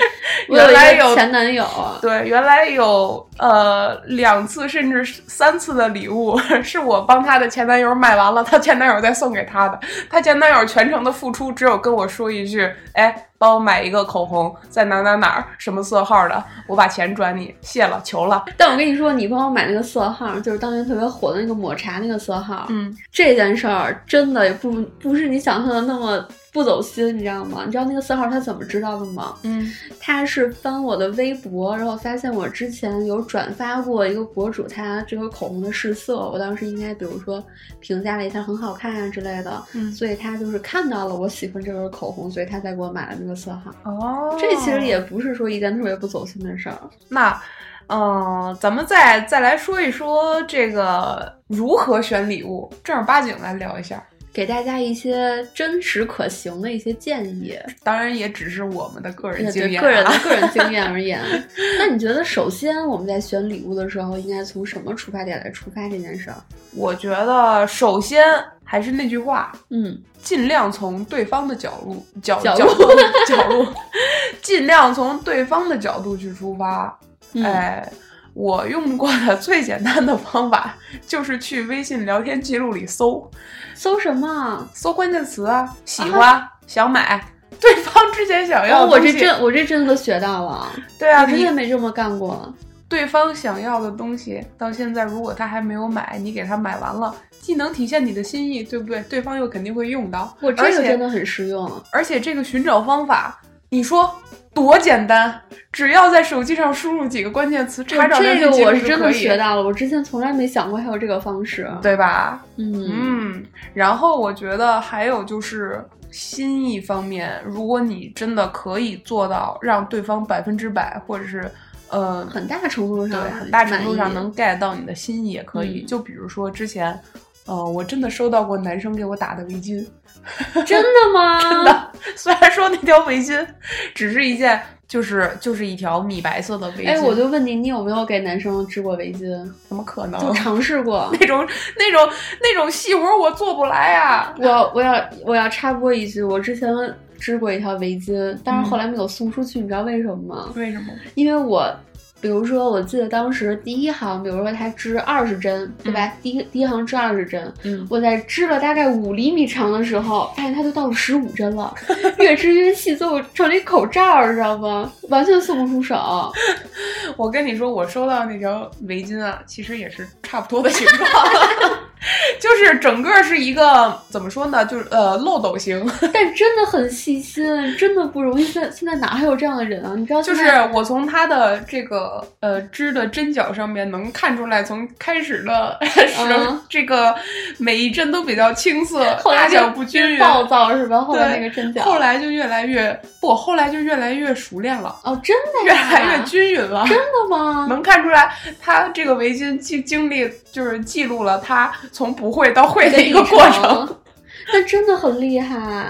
原来有前男友，对，原来有呃两次甚至三次的礼物 是我帮他的前男友买完了，他前男友再送给他的。他前男友全程的付出只有跟我说一句：“哎，帮我买一个口红，在哪哪哪儿，什么色号的，我把钱转你，谢了，求了。”但我跟你说，你帮我买那个色号，就是当年特别火的那个抹茶那个色号，嗯，这件事儿真的也不不是你想象的那么。不走心，你知道吗？你知道那个色号他怎么知道的吗？嗯，他是翻我的微博，然后发现我之前有转发过一个博主他这个口红的试色，我当时应该比如说评价了一下很好看啊之类的，嗯，所以他就是看到了我喜欢这个口红，所以他才给我买了那个色号。哦，这其实也不是说一件特别不走心的事儿。那，嗯、呃，咱们再再来说一说这个如何选礼物，正儿八经来聊一下。给大家一些真实可行的一些建议，当然也只是我们的个人经验、啊，个人的个人经验而言。那你觉得，首先我们在选礼物的时候，应该从什么出发点来出发这件事儿？我觉得，首先还是那句话，嗯，尽量从对方的角度角角度角度，尽量从对方的角度去出发。嗯、哎。我用过的最简单的方法就是去微信聊天记录里搜，搜什么？搜关键词啊，喜欢、啊、想买，对方之前想要。我这真我这真的学到了。对啊，我之前没这么干过。对方想要的东西，到现在如果他还没有买，你给他买完了，既能体现你的心意，对不对？对方又肯定会用到。我这个真的很实用。而且这个寻找方法，你说。多简单，只要在手机上输入几个关键词，查找这个我是真的学到了。我之前从来没想过还有这个方式，对吧？嗯嗯。然后我觉得还有就是心意方面，如果你真的可以做到让对方百分之百，或者是呃很大程度上对很大程度上能 get 到你的心意，也可以。嗯就比如说之前，呃，我真的收到过男生给我打的围巾，真的吗？真的。虽然说那条围巾只是一件，就是就是一条米白色的围巾，哎，我就问你，你有没有给男生织过围巾？怎么可能？就尝试过。那种那种那种细活我做不来啊！我我要我要插播一句，我之前织过一条围巾，但是后来没有送出去，你知道为什么吗？为什么？因为我，比如说，我记得当时第一行，比如说它织二十针，对吧？第一第一行织二十针，嗯，我在织了大概五厘米长的时候，发现它就到了十五针了，越织越细，最后成了一口罩，知道吗？完全送不出手。我跟你说，我收到那条围巾啊，其实也是差不多的形状，就是整个是一个怎么说呢，就是呃漏斗型。但真的很细心，真的不容易。现在现在哪还有这样的人啊？你知道，就是我从他的这个呃织的针脚上面能看出来，从开始的时候，嗯这个每一针都比较青涩，后来就大小不均匀，暴躁是吧？后来对那个针脚，后来就越来越不，后来就越来越熟练了，哦，真的越？来越均匀了。真的吗？能看出来，他这个围巾经经历就是记录了他从不会到会的一个过程。，那真的很厉害。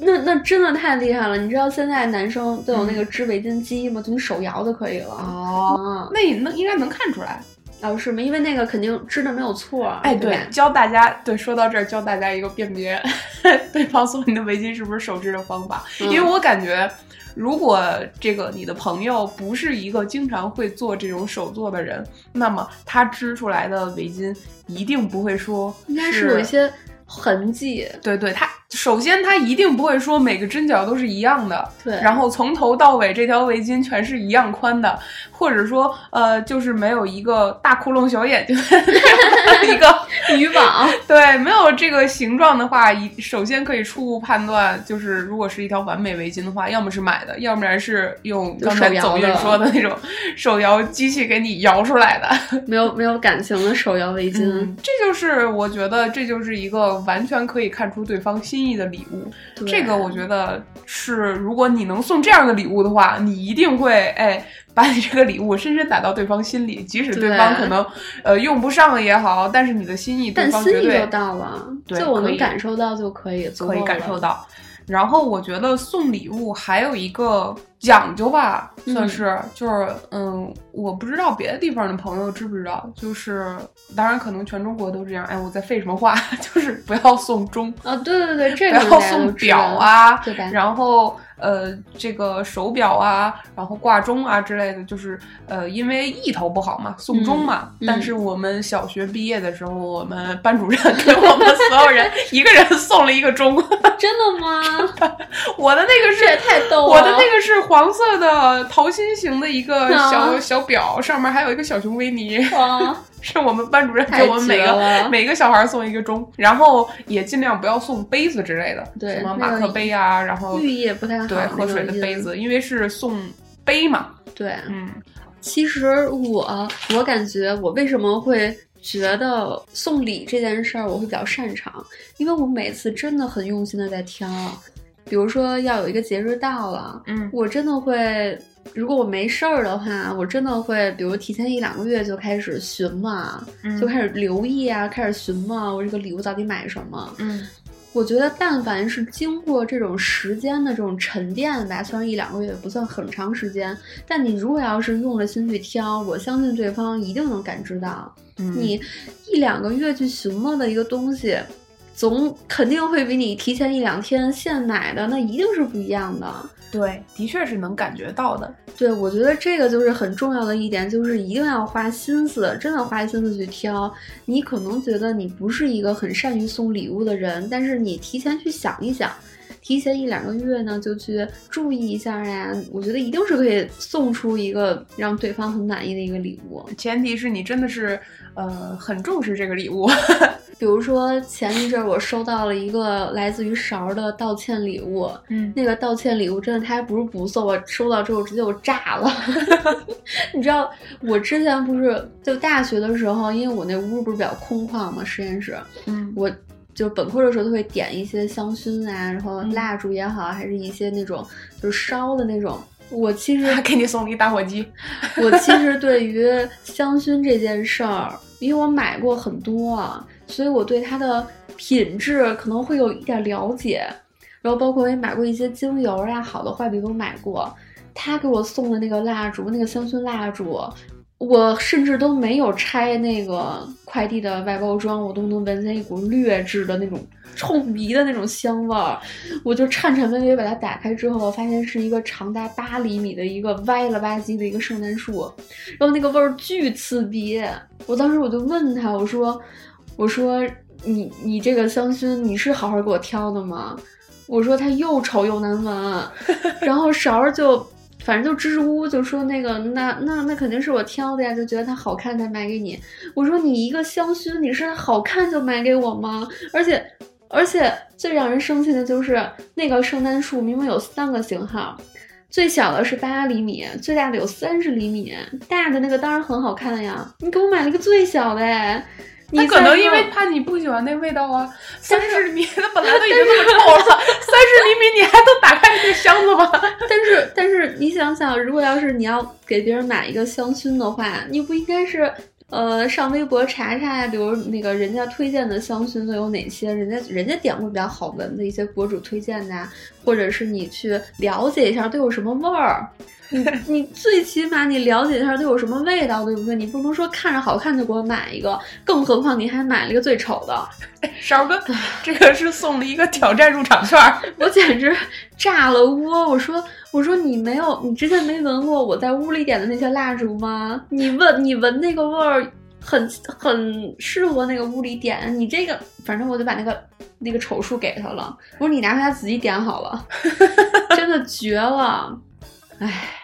那那真的太厉害了！你知道现在男生都有那个织围巾机吗？就你手摇就可以了。哦，啊，那你能应该能看出来。哦，是吗？因为那个肯定织的没有错。哎，对吧，教大家，对，说到这儿，教大家一个辨别 对方送你的围巾是不是手织的方法，嗯因为我感觉。如果这个你的朋友不是一个经常会做这种手作的人，那么他织出来的围巾一定不会说应该是有一些痕迹。对对，它首先它一定不会说每个针脚都是一样的，对然后从头到尾这条围巾全是一样宽的，或者说呃就是没有一个大窟窿小眼睛的一个 渔网，对，没有这个形状的话，一首先可以初步判断，就是如果是一条完美围巾的话，要么是买的，要不然是用刚才走运说的那种手摇机器给你摇出来的。没有没有感情的手摇围巾。嗯，这就是我觉得这就是一个完全可以看出对方心意的礼物。这个我觉得是，如果你能送这样的礼物的话，你一定会哎。把你这个礼物深深打到对方心里，即使对对方可能呃用不上也好，但是你的心意，对但方绝对心意就到了，对就我能感受到就可以，足可以感受到。然后我觉得送礼物还有一个讲究吧，嗯算是、就是嗯，我不知道别的地方的朋友知不知道，就是当然可能全中国都这样。哎，我在废什么话？就是不要送钟，啊，对对对，这不要个大家都送表，啊，对吧？然后呃，这个手表啊，然后挂钟啊之类的，就是呃，因为意头不好嘛，送钟嘛。嗯但是我们小学毕业的时候，我们班主任给我们所有人 一个人送了一个钟。真的吗？我的那个这也是。太逗了！我的那个是黄色的桃心形的一个小、啊。小表，上面还有一个小熊维尼，哇，是我们班主任给我们每个 每个小孩送一个钟，然后也尽量不要送杯子之类的，对什么马克杯啊，然后寓意也不太好，对，喝水的杯子，因为是送杯嘛。对，嗯。其实我我感觉我为什么会觉得送礼这件事儿我会比较擅长，因为我每次真的很用心的在挑，比如说要有一个节日到了，嗯我真的会。如果我没事儿的话，我真的会，比如提前一两个月就开始寻嘛，嗯就开始留意啊，开始寻嘛，我这个礼物到底买什么？嗯我觉得，但凡是经过这种时间的这种沉淀吧，虽然一两个月也不算很长时间，但你如果要是用了心去挑，我相信对方一定能感知到。嗯，你一两个月去寻摸的一个东西，总肯定会比你提前一两天现买的那一定是不一样的。对，的确是能感觉到的。对，我觉得这个就是很重要的一点，就是一定要花心思，真的花心思去挑。你可能觉得你不是一个很善于送礼物的人，但是你提前去想一想，提前一两个月呢就去注意一下呀，我觉得一定是可以送出一个让对方很满意的一个礼物。前提是你真的是呃很重视这个礼物。比如说前一阵儿我收到了一个来自于勺儿的道歉礼物，嗯那个道歉礼物真的，他还不是不送，我收到之后直接我炸了。你知道，我之前不是就大学的时候，因为我那屋不是比较空旷嘛，实验室，嗯我就本科的时候都会点一些香薰啊，然后蜡烛也好，还是一些那种就是烧的那种。我其实还 给你送了一打火机。我其实对于香薰这件事儿，因为我买过很多，所以我对它的品质可能会有一点了解。然后包括我也买过一些精油呀，好的坏的都买过。他给我送的那个蜡烛，那个香薰蜡烛，我甚至都没有拆那个快递的外包装，我都能闻见一股劣质的那种 冲鼻的那种香味儿。我就颤颤巍巍把它打开之后，发现是一个长达八厘米的一个歪了吧唧的一个圣诞树，然后那个味儿巨刺鼻。我当时我就问他，我说：“我说你你这个香薰你是好好给我挑的吗？”我说它又丑又难闻，然后勺儿就反正就支支吾吾就说那个那那那肯定是我挑的呀，就觉得它好看才买给你。我说你一个香薰你是好看就买给我吗？而且而且最让人生气的就是那个圣诞树明明有三个型号，最小的是八厘米，最大的有三十厘米，大的那个当然很好看呀，你给我买了一个最小的哎。他可能因为怕你不喜欢那味道啊，三十厘米它本来都已经那么臭了，三十厘米你还能打开那个箱子吗？但是但是你想想，如果要是你要给别人买一个香薰的话，你不应该是呃上微博查查呀，比如那个人家推荐的香薰都有哪些，人家人家点过比较好闻的一些博主推荐的，或者是你去了解一下都有什么味儿。你你最起码你了解一下都有什么味道，对不对？你不能说看着好看就给我买一个，更何况你还买了一个最丑的。勺哥，这个是送了一个挑战入场券，我简直炸了窝！我说我说你没有，你之前没闻过我在屋里点的那些蜡烛吗？你闻你闻那个味儿很很适合那个屋里点，你这个反正我就把那个那个丑数给他了。我说你拿回家自己点好了，真的绝了，唉。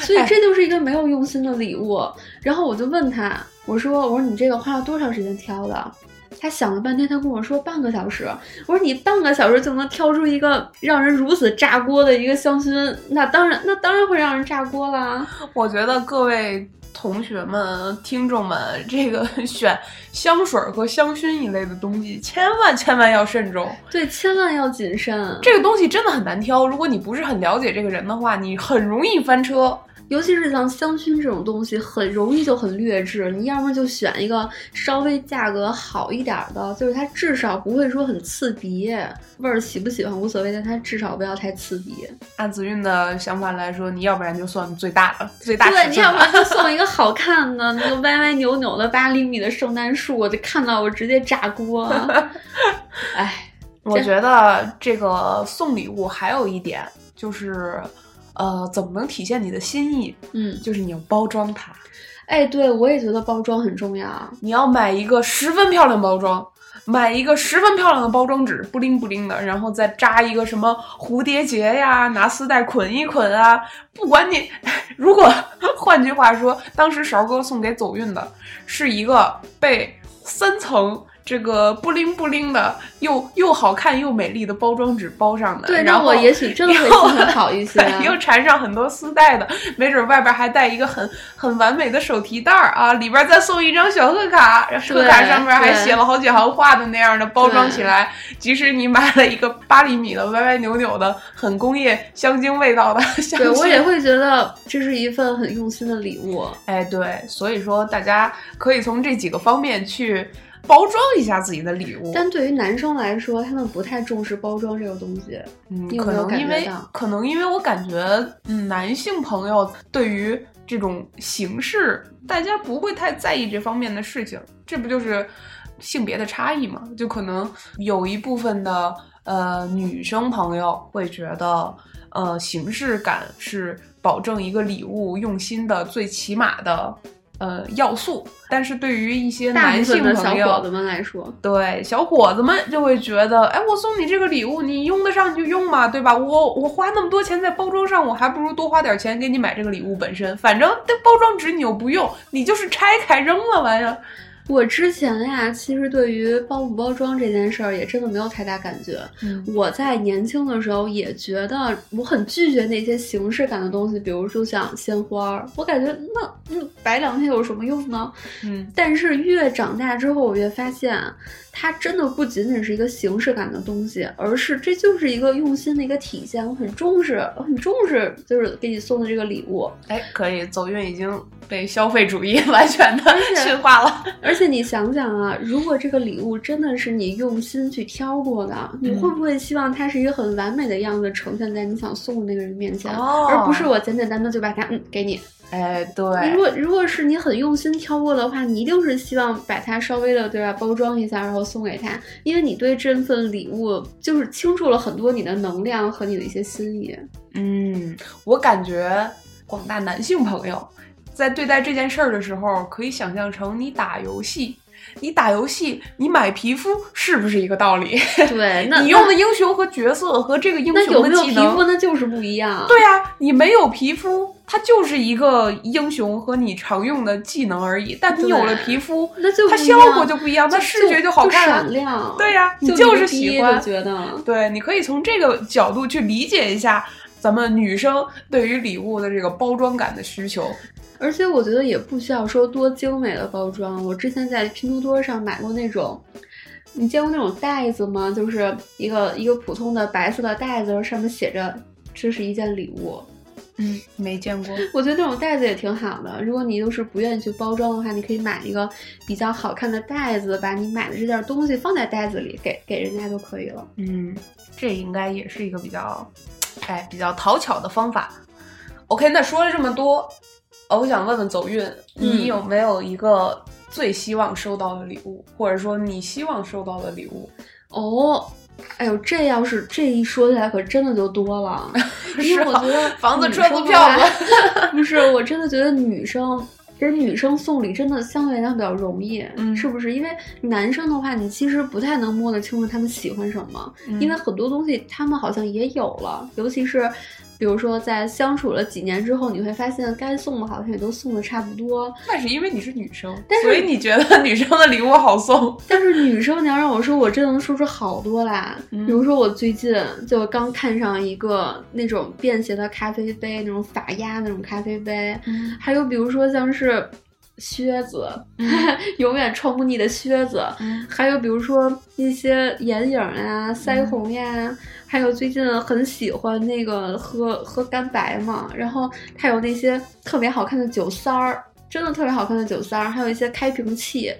所以这就是一个没有用心的礼物。然后我就问他，我说：“我说你这个花了多长时间挑的？”他想了半天，他跟我说半个小时。我说：“你半个小时就能挑出一个让人如此炸锅的一个香薰，那当然，那当然会让人炸锅啦。”我觉得各位。同学们、听众们，这个 选香水和香薰一类的东西，千万千万要慎重。对，千万要谨慎。这个东西真的很难挑，如果你不是很了解这个人的话，你很容易翻车。尤其是像香薰这种东西，很容易就很劣质。你要么就选一个稍微价格好一点的，就是它至少不会说很刺鼻，味儿喜不喜欢无所谓，但它至少不要太刺鼻。按子韵的想法来说，你要不然就算最大的，最大对，你要不然就送一个 好看的，那个歪歪扭扭的八厘米的圣诞树，我就看到我直接炸锅。哎，我觉得这个送礼物还有一点就是。呃，怎么能体现你的心意？嗯，就是你要包装它。哎，对我也觉得包装很重要。你要买一个十分漂亮包装，买一个十分漂亮的包装纸，布灵布灵的，然后再扎一个什么蝴蝶结呀，拿丝带捆一捆啊。不管你，如果换句话说，当时勺哥送给走运的是一个被三层。这个不灵不灵的，又又好看又美丽的包装纸包上的，对，然后我也许真的会心情好一些。又缠上很多丝带的，没准外边还带一个很很完美的手提袋儿啊，里边再送一张小贺卡，贺卡上面还写了好几行话的那样的包装起来。即使你买了一个八厘米的歪歪扭扭的很工业香精味道的 香对我也会觉得这是一份很用心的礼物。哎，对，所以说大家可以从这几个方面去。包装一下自己的礼物，但对于男生来说，他们不太重视包装这个东西。嗯，可能因为可能因为我感觉，嗯，男性朋友对于这种形式，大家不会太在意这方面的事情。这不就是性别的差异吗？就可能有一部分的呃女生朋友会觉得，呃，形式感是保证一个礼物用心的最起码的。呃，要素，但是对于一些男性朋友小伙子们来说，对小伙子们就会觉得，哎，我送你这个礼物，你用得上你就用嘛，对吧？我我花那么多钱在包装上，我还不如多花点钱给你买这个礼物本身。反正这包装纸你又不用，你就是拆开扔了玩意儿。我之前呀，其实对于包不包装这件事儿也真的没有太大感觉。嗯我在年轻的时候也觉得我很拒绝那些形式感的东西，比如说像鲜花儿，我感觉那那摆两天有什么用呢？嗯但是越长大之后，我越发现，它真的不仅仅是一个形式感的东西，而是这就是一个用心的一个体现。我很重视，我很重视，就是给你送的这个礼物。哎，可以，走运已经被消费主义 完全的且驯化了。而且你想想啊，如果这个礼物真的是你用心去挑过的，你会不会希望它是一个很完美的样子呈现在你想送的那个人面前，哦而不是我简简单单就把它嗯给你？哎，如，果如果是你很用心挑过的话，你一定是希望把它稍微的对吧包装一下，然后送给他，因为你对这份礼物就是倾注了很多你的能量和你的一些心意。嗯，我感觉广大男性朋友在对待这件事儿的时候，可以想象成你打游戏。你打游戏，你买皮肤是不是一个道理？对，那你用的英雄和角色和这个英雄那有没有的皮肤那就是不一样。对啊，你没有皮肤，它就是一个英雄和你常用的技能而已。但你有了皮肤，那就它效果就不一样，它视觉就好看啊闪。亮。对呀、你就就是喜欢。觉得。对，你可以从这个角度去理解一下咱们女生对于礼物的这个包装感的需求。而且我觉得也不需要说多精美的包装。我之前在拼多多上买过那种，你见过那种袋子吗？就是一个一个普通的白色的袋子，上面写着“这是一件礼物嗯，没见过。”。我觉得那种袋子也挺好的。如果你就是不愿意去包装的话，你可以买一个比较好看的袋子，把你买的这件东西放在袋子里，给给人家就可以了。嗯，这应该也是一个比较，哎，比较讨巧的方法。OK，那说了这么多，呃我想问问走运，你嗯有没有一个最希望收到的礼物，或者说你希望收到的礼物？哦，哎呦，这要是这一说起来，可真的就多了。因为我是得房子、车子、票子，不是，我真的觉得女生给女生送礼真的相对来讲比较容易，嗯是不是？因为男生的话，你其实不太能摸得清楚他们喜欢什么，嗯因为很多东西他们好像也有了，尤其是。比如说，在相处了几年之后，你会发现该送的好像也都送的差不多。那是因为你是女生，但所以你觉得女生的礼物好送。但是女生，你要让我说，我真能说出好多来。嗯比如说，我最近就刚看上一个那种便携的咖啡杯，那种法压那种咖啡杯，嗯还有比如说像是靴子，永远穿不腻的靴子，嗯还有比如说一些眼影啊、腮红呀，还有最近很喜欢那个喝喝干白嘛，然后它有那些特别好看的酒塞儿，真的特别好看的酒塞儿，还有一些开瓶器。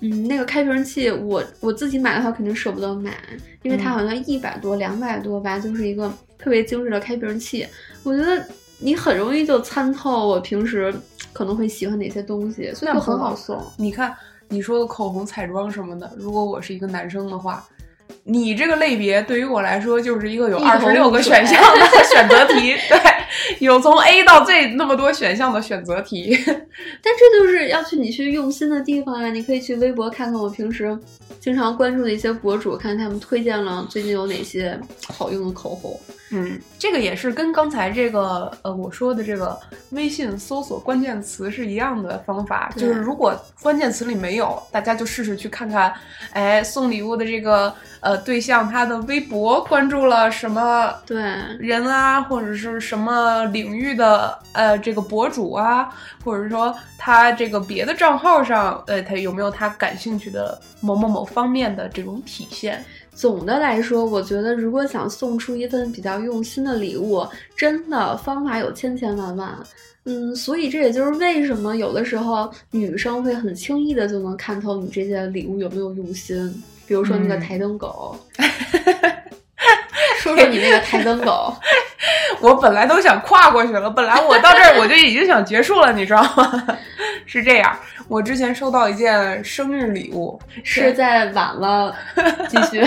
嗯，那个开瓶器我我自己买的话肯定舍不得买，因为它嗯好像一百多、两百多吧，就是一个特别精致的开瓶器。我觉得你很容易就参透我平时可能会喜欢哪些东西，所以就很好送。你看，你说的口红、彩妆什么的，如果我是一个男生的话，你这个类别对于我来说就是一个有一二十六个选项的选择题，对，有从 A 到 Z 那么多选项的选择题。但这就是要去你去用心的地方啊！你可以去微博看看我平时经常关注的一些博主，看他们推荐了最近有哪些好用的口红。嗯，这个也是跟刚才这个呃我说的这个微信搜索关键词是一样的方法，就是如果关键词里没有，大家就试试去看看，哎，送礼物的这个呃对象他的微博关注了什么对，人啊，或者是什么领域的呃这个博主啊，或者说他这个别的账号上，呃，他有没有他感兴趣的某某某方面的这种体现？总的来说，我觉得如果想送出一份比较用心的礼物，真的方法有千千万万。嗯，所以这也就是为什么有的时候女生会很轻易的就能看透你这些礼物有没有用心。比如说那个嗯台灯狗，说说你那个台灯狗，我本来都想跨过去了，本来我到这儿我就已经想结束了，你知道吗？是这样，我之前收到一件生日礼物，是在晚了继续。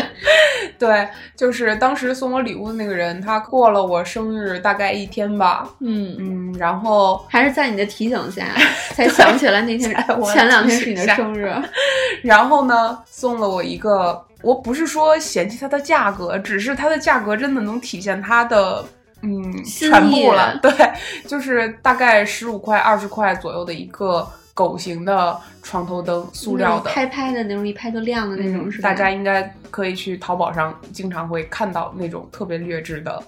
对，就是当时送我礼物的那个人，他过了我生日大概一天吧，嗯，嗯，然后还是在你的提醒下才想起来那天我前两天是你的生日。然后呢，送了我一个，我不是说嫌弃它的价格，只是它的价格真的能体现它的。嗯，全部了，对，就是大概十五块、二十块左右的一个狗型的床头灯，塑料的，拍拍的那种，一拍就亮的那种，是大家应该可以去淘宝上经常会看到那种特别劣质的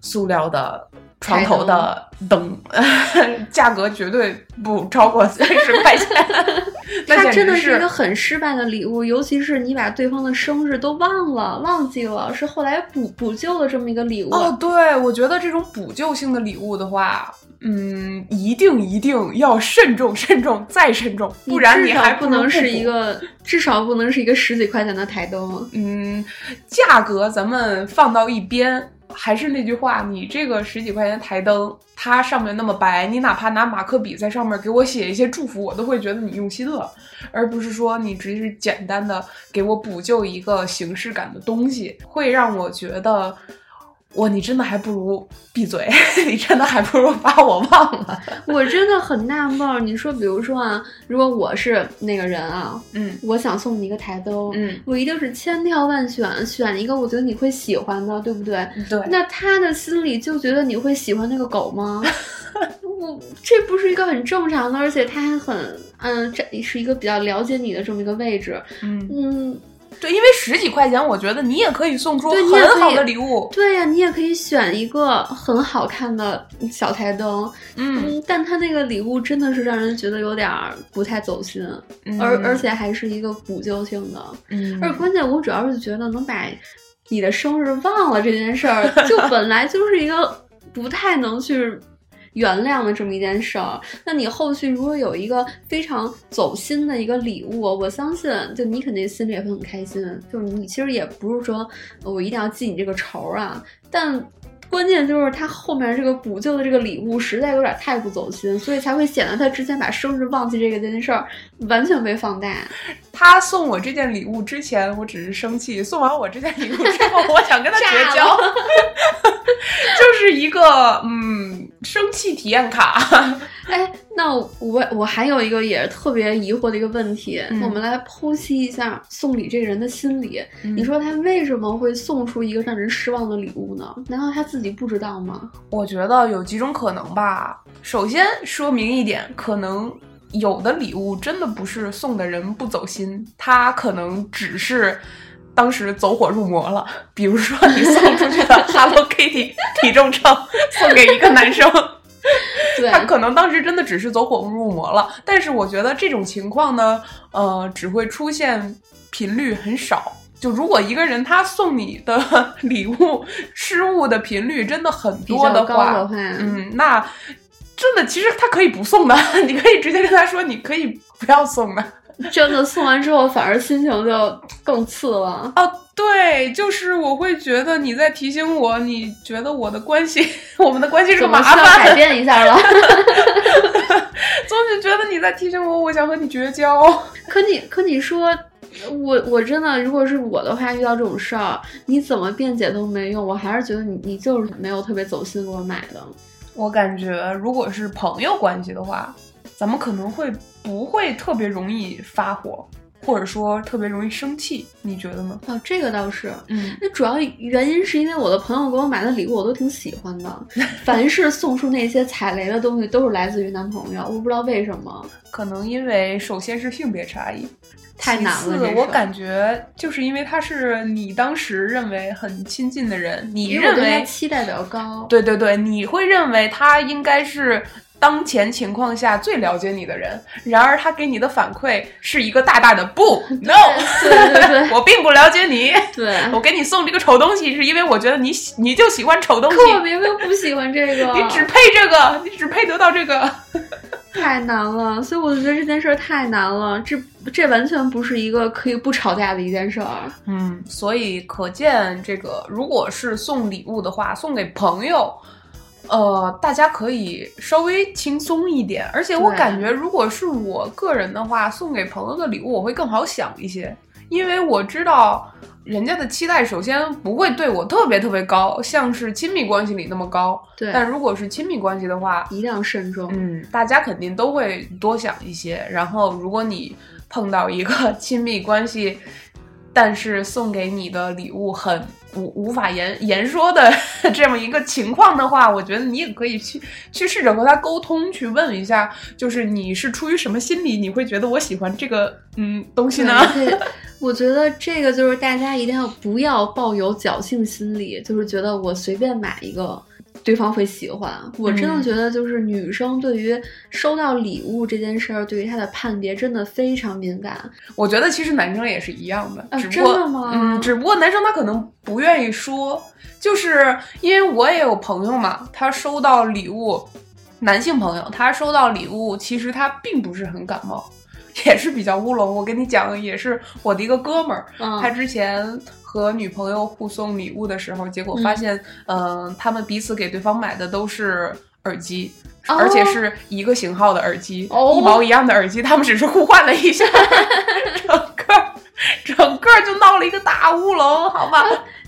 塑料的床头的灯，价格绝对不超过三十 块钱。它真的是一个很失败的礼物，尤其是你把对方的生日都忘了、忘记了，是后来补补救的这么一个礼物。哦，对，我觉得这种补救性的礼物的话。嗯，一定一定要慎重、慎重再慎重，不然你还不能是一个，至少不能是一个十几块钱的台灯。嗯，价格咱们放到一边，还是那句话，你这个十几块钱台灯，它上面那么白，你哪怕拿马克笔在上面给我写一些祝福，我都会觉得你用心了，而不是说你只是简单的给我补救一个形式感的东西，会让我觉得。哇，你真的还不如闭嘴！你真的还不如把我忘了。我真的很纳闷，你说，比如说啊，如果我是那个人啊，嗯，我想送你一个台灯，嗯，我一定是千挑万选，选一个我觉得你会喜欢的，对不对？对。那他的心里就觉得你会喜欢那个狗吗？我这不是一个很正常的，而且他还很，嗯，这是一个比较了解你的这么一个位置，嗯嗯。对，因为十几块钱，我觉得你也可以送出很好的礼物。对呀，你也可以选一个很好看的小台灯。嗯，但他那个礼物真的是让人觉得有点不太走心，而而且还是一个补救性的。嗯，而关键我主要是觉得能把你的生日忘了这件事儿，就本来就是一个不太能去。原谅的这么一件事儿，那你后续如果有一个非常走心的一个礼物，我相信就你肯定心里也会很开心。就是你其实也不是说我一定要记你这个仇啊，但。关键就是他后面这个补救的这个礼物实在有点太不走心，所以才会显得他之前把生日忘记这个这件事儿完全被放大。他送我这件礼物之前，我只是生气；送完我这件礼物之后，我想跟他 绝交，就是一个嗯生气体验卡。哎，那我我还有一个也是特别疑惑的一个问题，我们来剖析一下送礼这个人的心理。你说他为什么会送出一个让人失望的礼物呢？难道他自己不知道吗？我觉得有几种可能吧。首先说明一点，可能有的礼物真的不是送的人不走心，他可能只是当时走火入魔了。比如说你送出去的 Hello Kitty 体重秤送给一个男生。他可能当时真的只是走火入魔了，但是我觉得这种情况呢，呃，只会出现频率很少。就如果一个人他送你的 礼物失误的频率真的很多的话，嗯，那真的其实他可以不送的，你可以直接跟他说，你可以不要送的。真的送完之后，反而心情就更次了。哦，对，就是我会觉得你在提醒我，你觉得我的关系，我们的关系是个麻烦，改变一下了。总是觉得你在提醒我，我想和你绝交。可你，可你说，我我真的，如果是我的话，遇到这种事儿，你怎么辩解都没用，我还是觉得你，你就是没有特别走心给我买的。我感觉，如果是朋友关系的话，咱们可能会。不会特别容易发火，或者说特别容易生气，你觉得呢？哦，这个倒是，嗯，那主要原因是因为我的朋友给我买的礼物我都挺喜欢的，凡是送出那些踩雷的东西都是来自于男朋友，我不知道为什么，可能因为首先是性别差异，太难了。我感觉就是因为他是你当时认为很亲近的人，你认为期待比较高，对对对，你会认为他应该是。当前情况下最了解你的人，然而他给你的反馈是一个大大的不，no，对对对，我并不了解你，对。我给你送这个丑东西，是因为我觉得你喜，你就喜欢丑东西，可我明明不喜欢这个，你只配这个，你只配得到这个，太难了，所以我就觉得这件事儿太难了，这这完全不是一个可以不吵架的一件事儿，嗯，所以可见这个，如果是送礼物的话，送给朋友。呃，大家可以稍微轻松一点，而且我感觉，如果是我个人的话，送给朋友的礼物我会更好想一些，因为我知道人家的期待首先不会对我特别特别高，像是亲密关系里那么高。对，但如果是亲密关系的话，一定要慎重。嗯，大家肯定都会多想一些。然后，如果你碰到一个 亲密关系，但是送给你的礼物很。无无法言 言说的这么一个情况的话，我觉得你也可以去去试着和他沟通，去问一下，就是你是出于什么心理，你会觉得我喜欢这个嗯东西呢？我觉得这个就是大家一定要不要抱有侥幸心理，就是觉得我随便买一个。对方会喜欢，我真的觉得就是女生对于收到礼物这件事儿，对于她的判别真的非常敏感。我觉得其实男生也是一样的，真的吗？嗯，只不过男生他可能不愿意说，就是因为我也有朋友嘛，他收到礼物，男性朋友他收到礼物，其实他并不是很感冒，也是比较乌龙。我跟你讲，也是我的一个哥们儿，他之前。和女朋友互送礼物的时候，结果发现，嗯，他们彼此给对方买的都是耳机，而且是一个型号的耳机，一毛一样的耳机，他们只是互换了一下，整个整个就闹了一个大乌龙，好吧？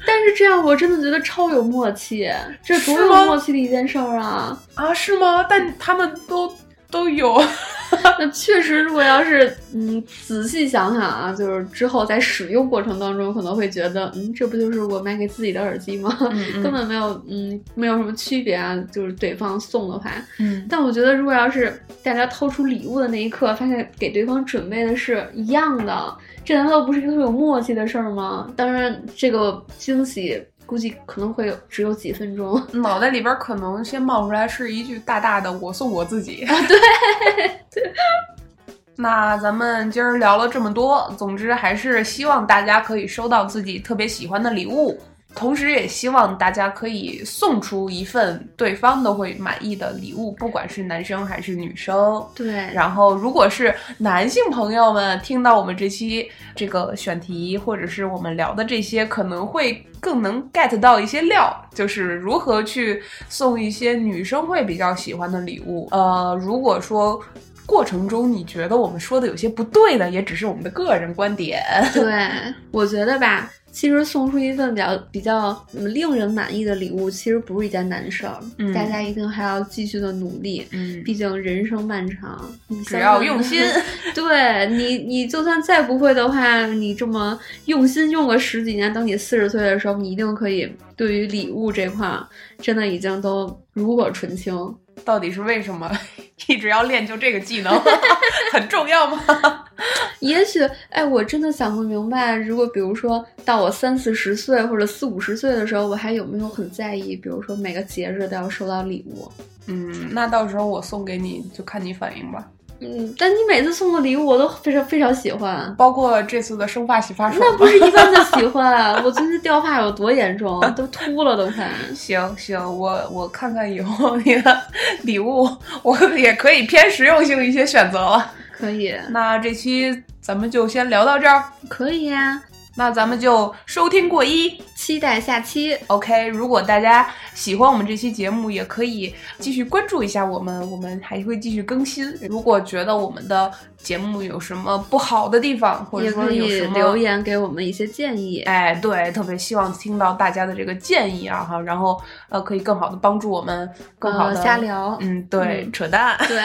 但是这样我真的觉得超有默契，这多有默契的一件事儿啊！啊，是吗？但他们都都有。那确实，如果要是嗯仔细想想啊，就是之后在使用过程当中，可能会觉得，嗯，这不就是我买给自己的耳机吗？根本没有，嗯，没有什么区别啊。就是对方送的话，嗯。但我觉得，如果要是大家掏出礼物的那一刻，发现给对方准备的是一样的，这难道不是一个特别有默契的事儿吗？当然，这个惊喜。估计可能会有只有几分钟，脑袋里边可能先冒出来是一句大大的“我送我自己”。对，那咱们今儿聊了这么多，总之还是希望大家可以收到自己特别喜欢的礼物。同时，也希望大家可以送出一份对方都会满意的礼物，不管是男生还是女生。对。然后，如果是男性朋友们听到我们这期这个选题，或者是我们聊的这些，可能会更能 get 到一些料，就是如何去送一些女生会比较喜欢的礼物。呃，如果说过程中你觉得我们说的有些不对的，也只是我们的个人观点。对，我觉得吧。其实送出一份比较比较令人满意的礼物，其实不是一件难事儿。嗯，大家一定还要继续的努力。嗯，毕竟人生漫长，你只要用心。对你，你就算再不会的话，你这么用心用个十几年，等你四十岁的时候，你一定可以。对于礼物这块，真的已经都炉火纯青。到底是为什么 一直要练就这个技能？很重要吗？也许，哎，我真的想不明白，如果比如说到我三四十岁或者四五十岁的时候，我还有没有很在意？比如说每个节日都要收到礼物？嗯，那到时候我送给你就看你反应吧。嗯，但你每次送的礼物我都非常非常喜欢，包括这次的生发洗发水。那不是一般的喜欢，我最近掉发有多严重，都秃了都快。行行，我我看看以后你的礼物，我也可以偏实用性一些选择了。可以，那这期咱们就先聊到这儿。可以呀。那咱们就收听过一，期待下期。OK，如果大家喜欢我们这期节目，也可以继续关注一下我们，我们还会继续更新。如果觉得我们的节目有什么不好的地方，或者说有什么留言给我们一些建议。哎，对，特别希望听到大家的这个建议啊哈，然后呃，可以更好的帮助我们，更好的瞎聊。嗯，对，扯淡。对。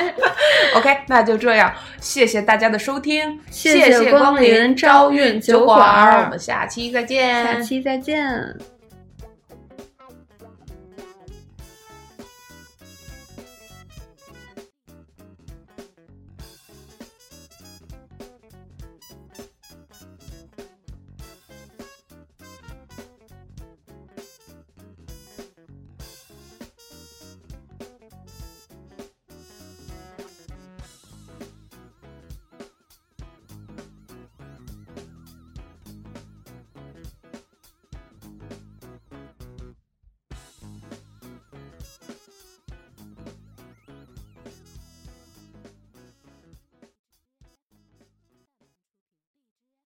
OK，那就这样，谢谢大家的收听，谢谢光临朝韵。酒馆，我们下期再见。下期再见。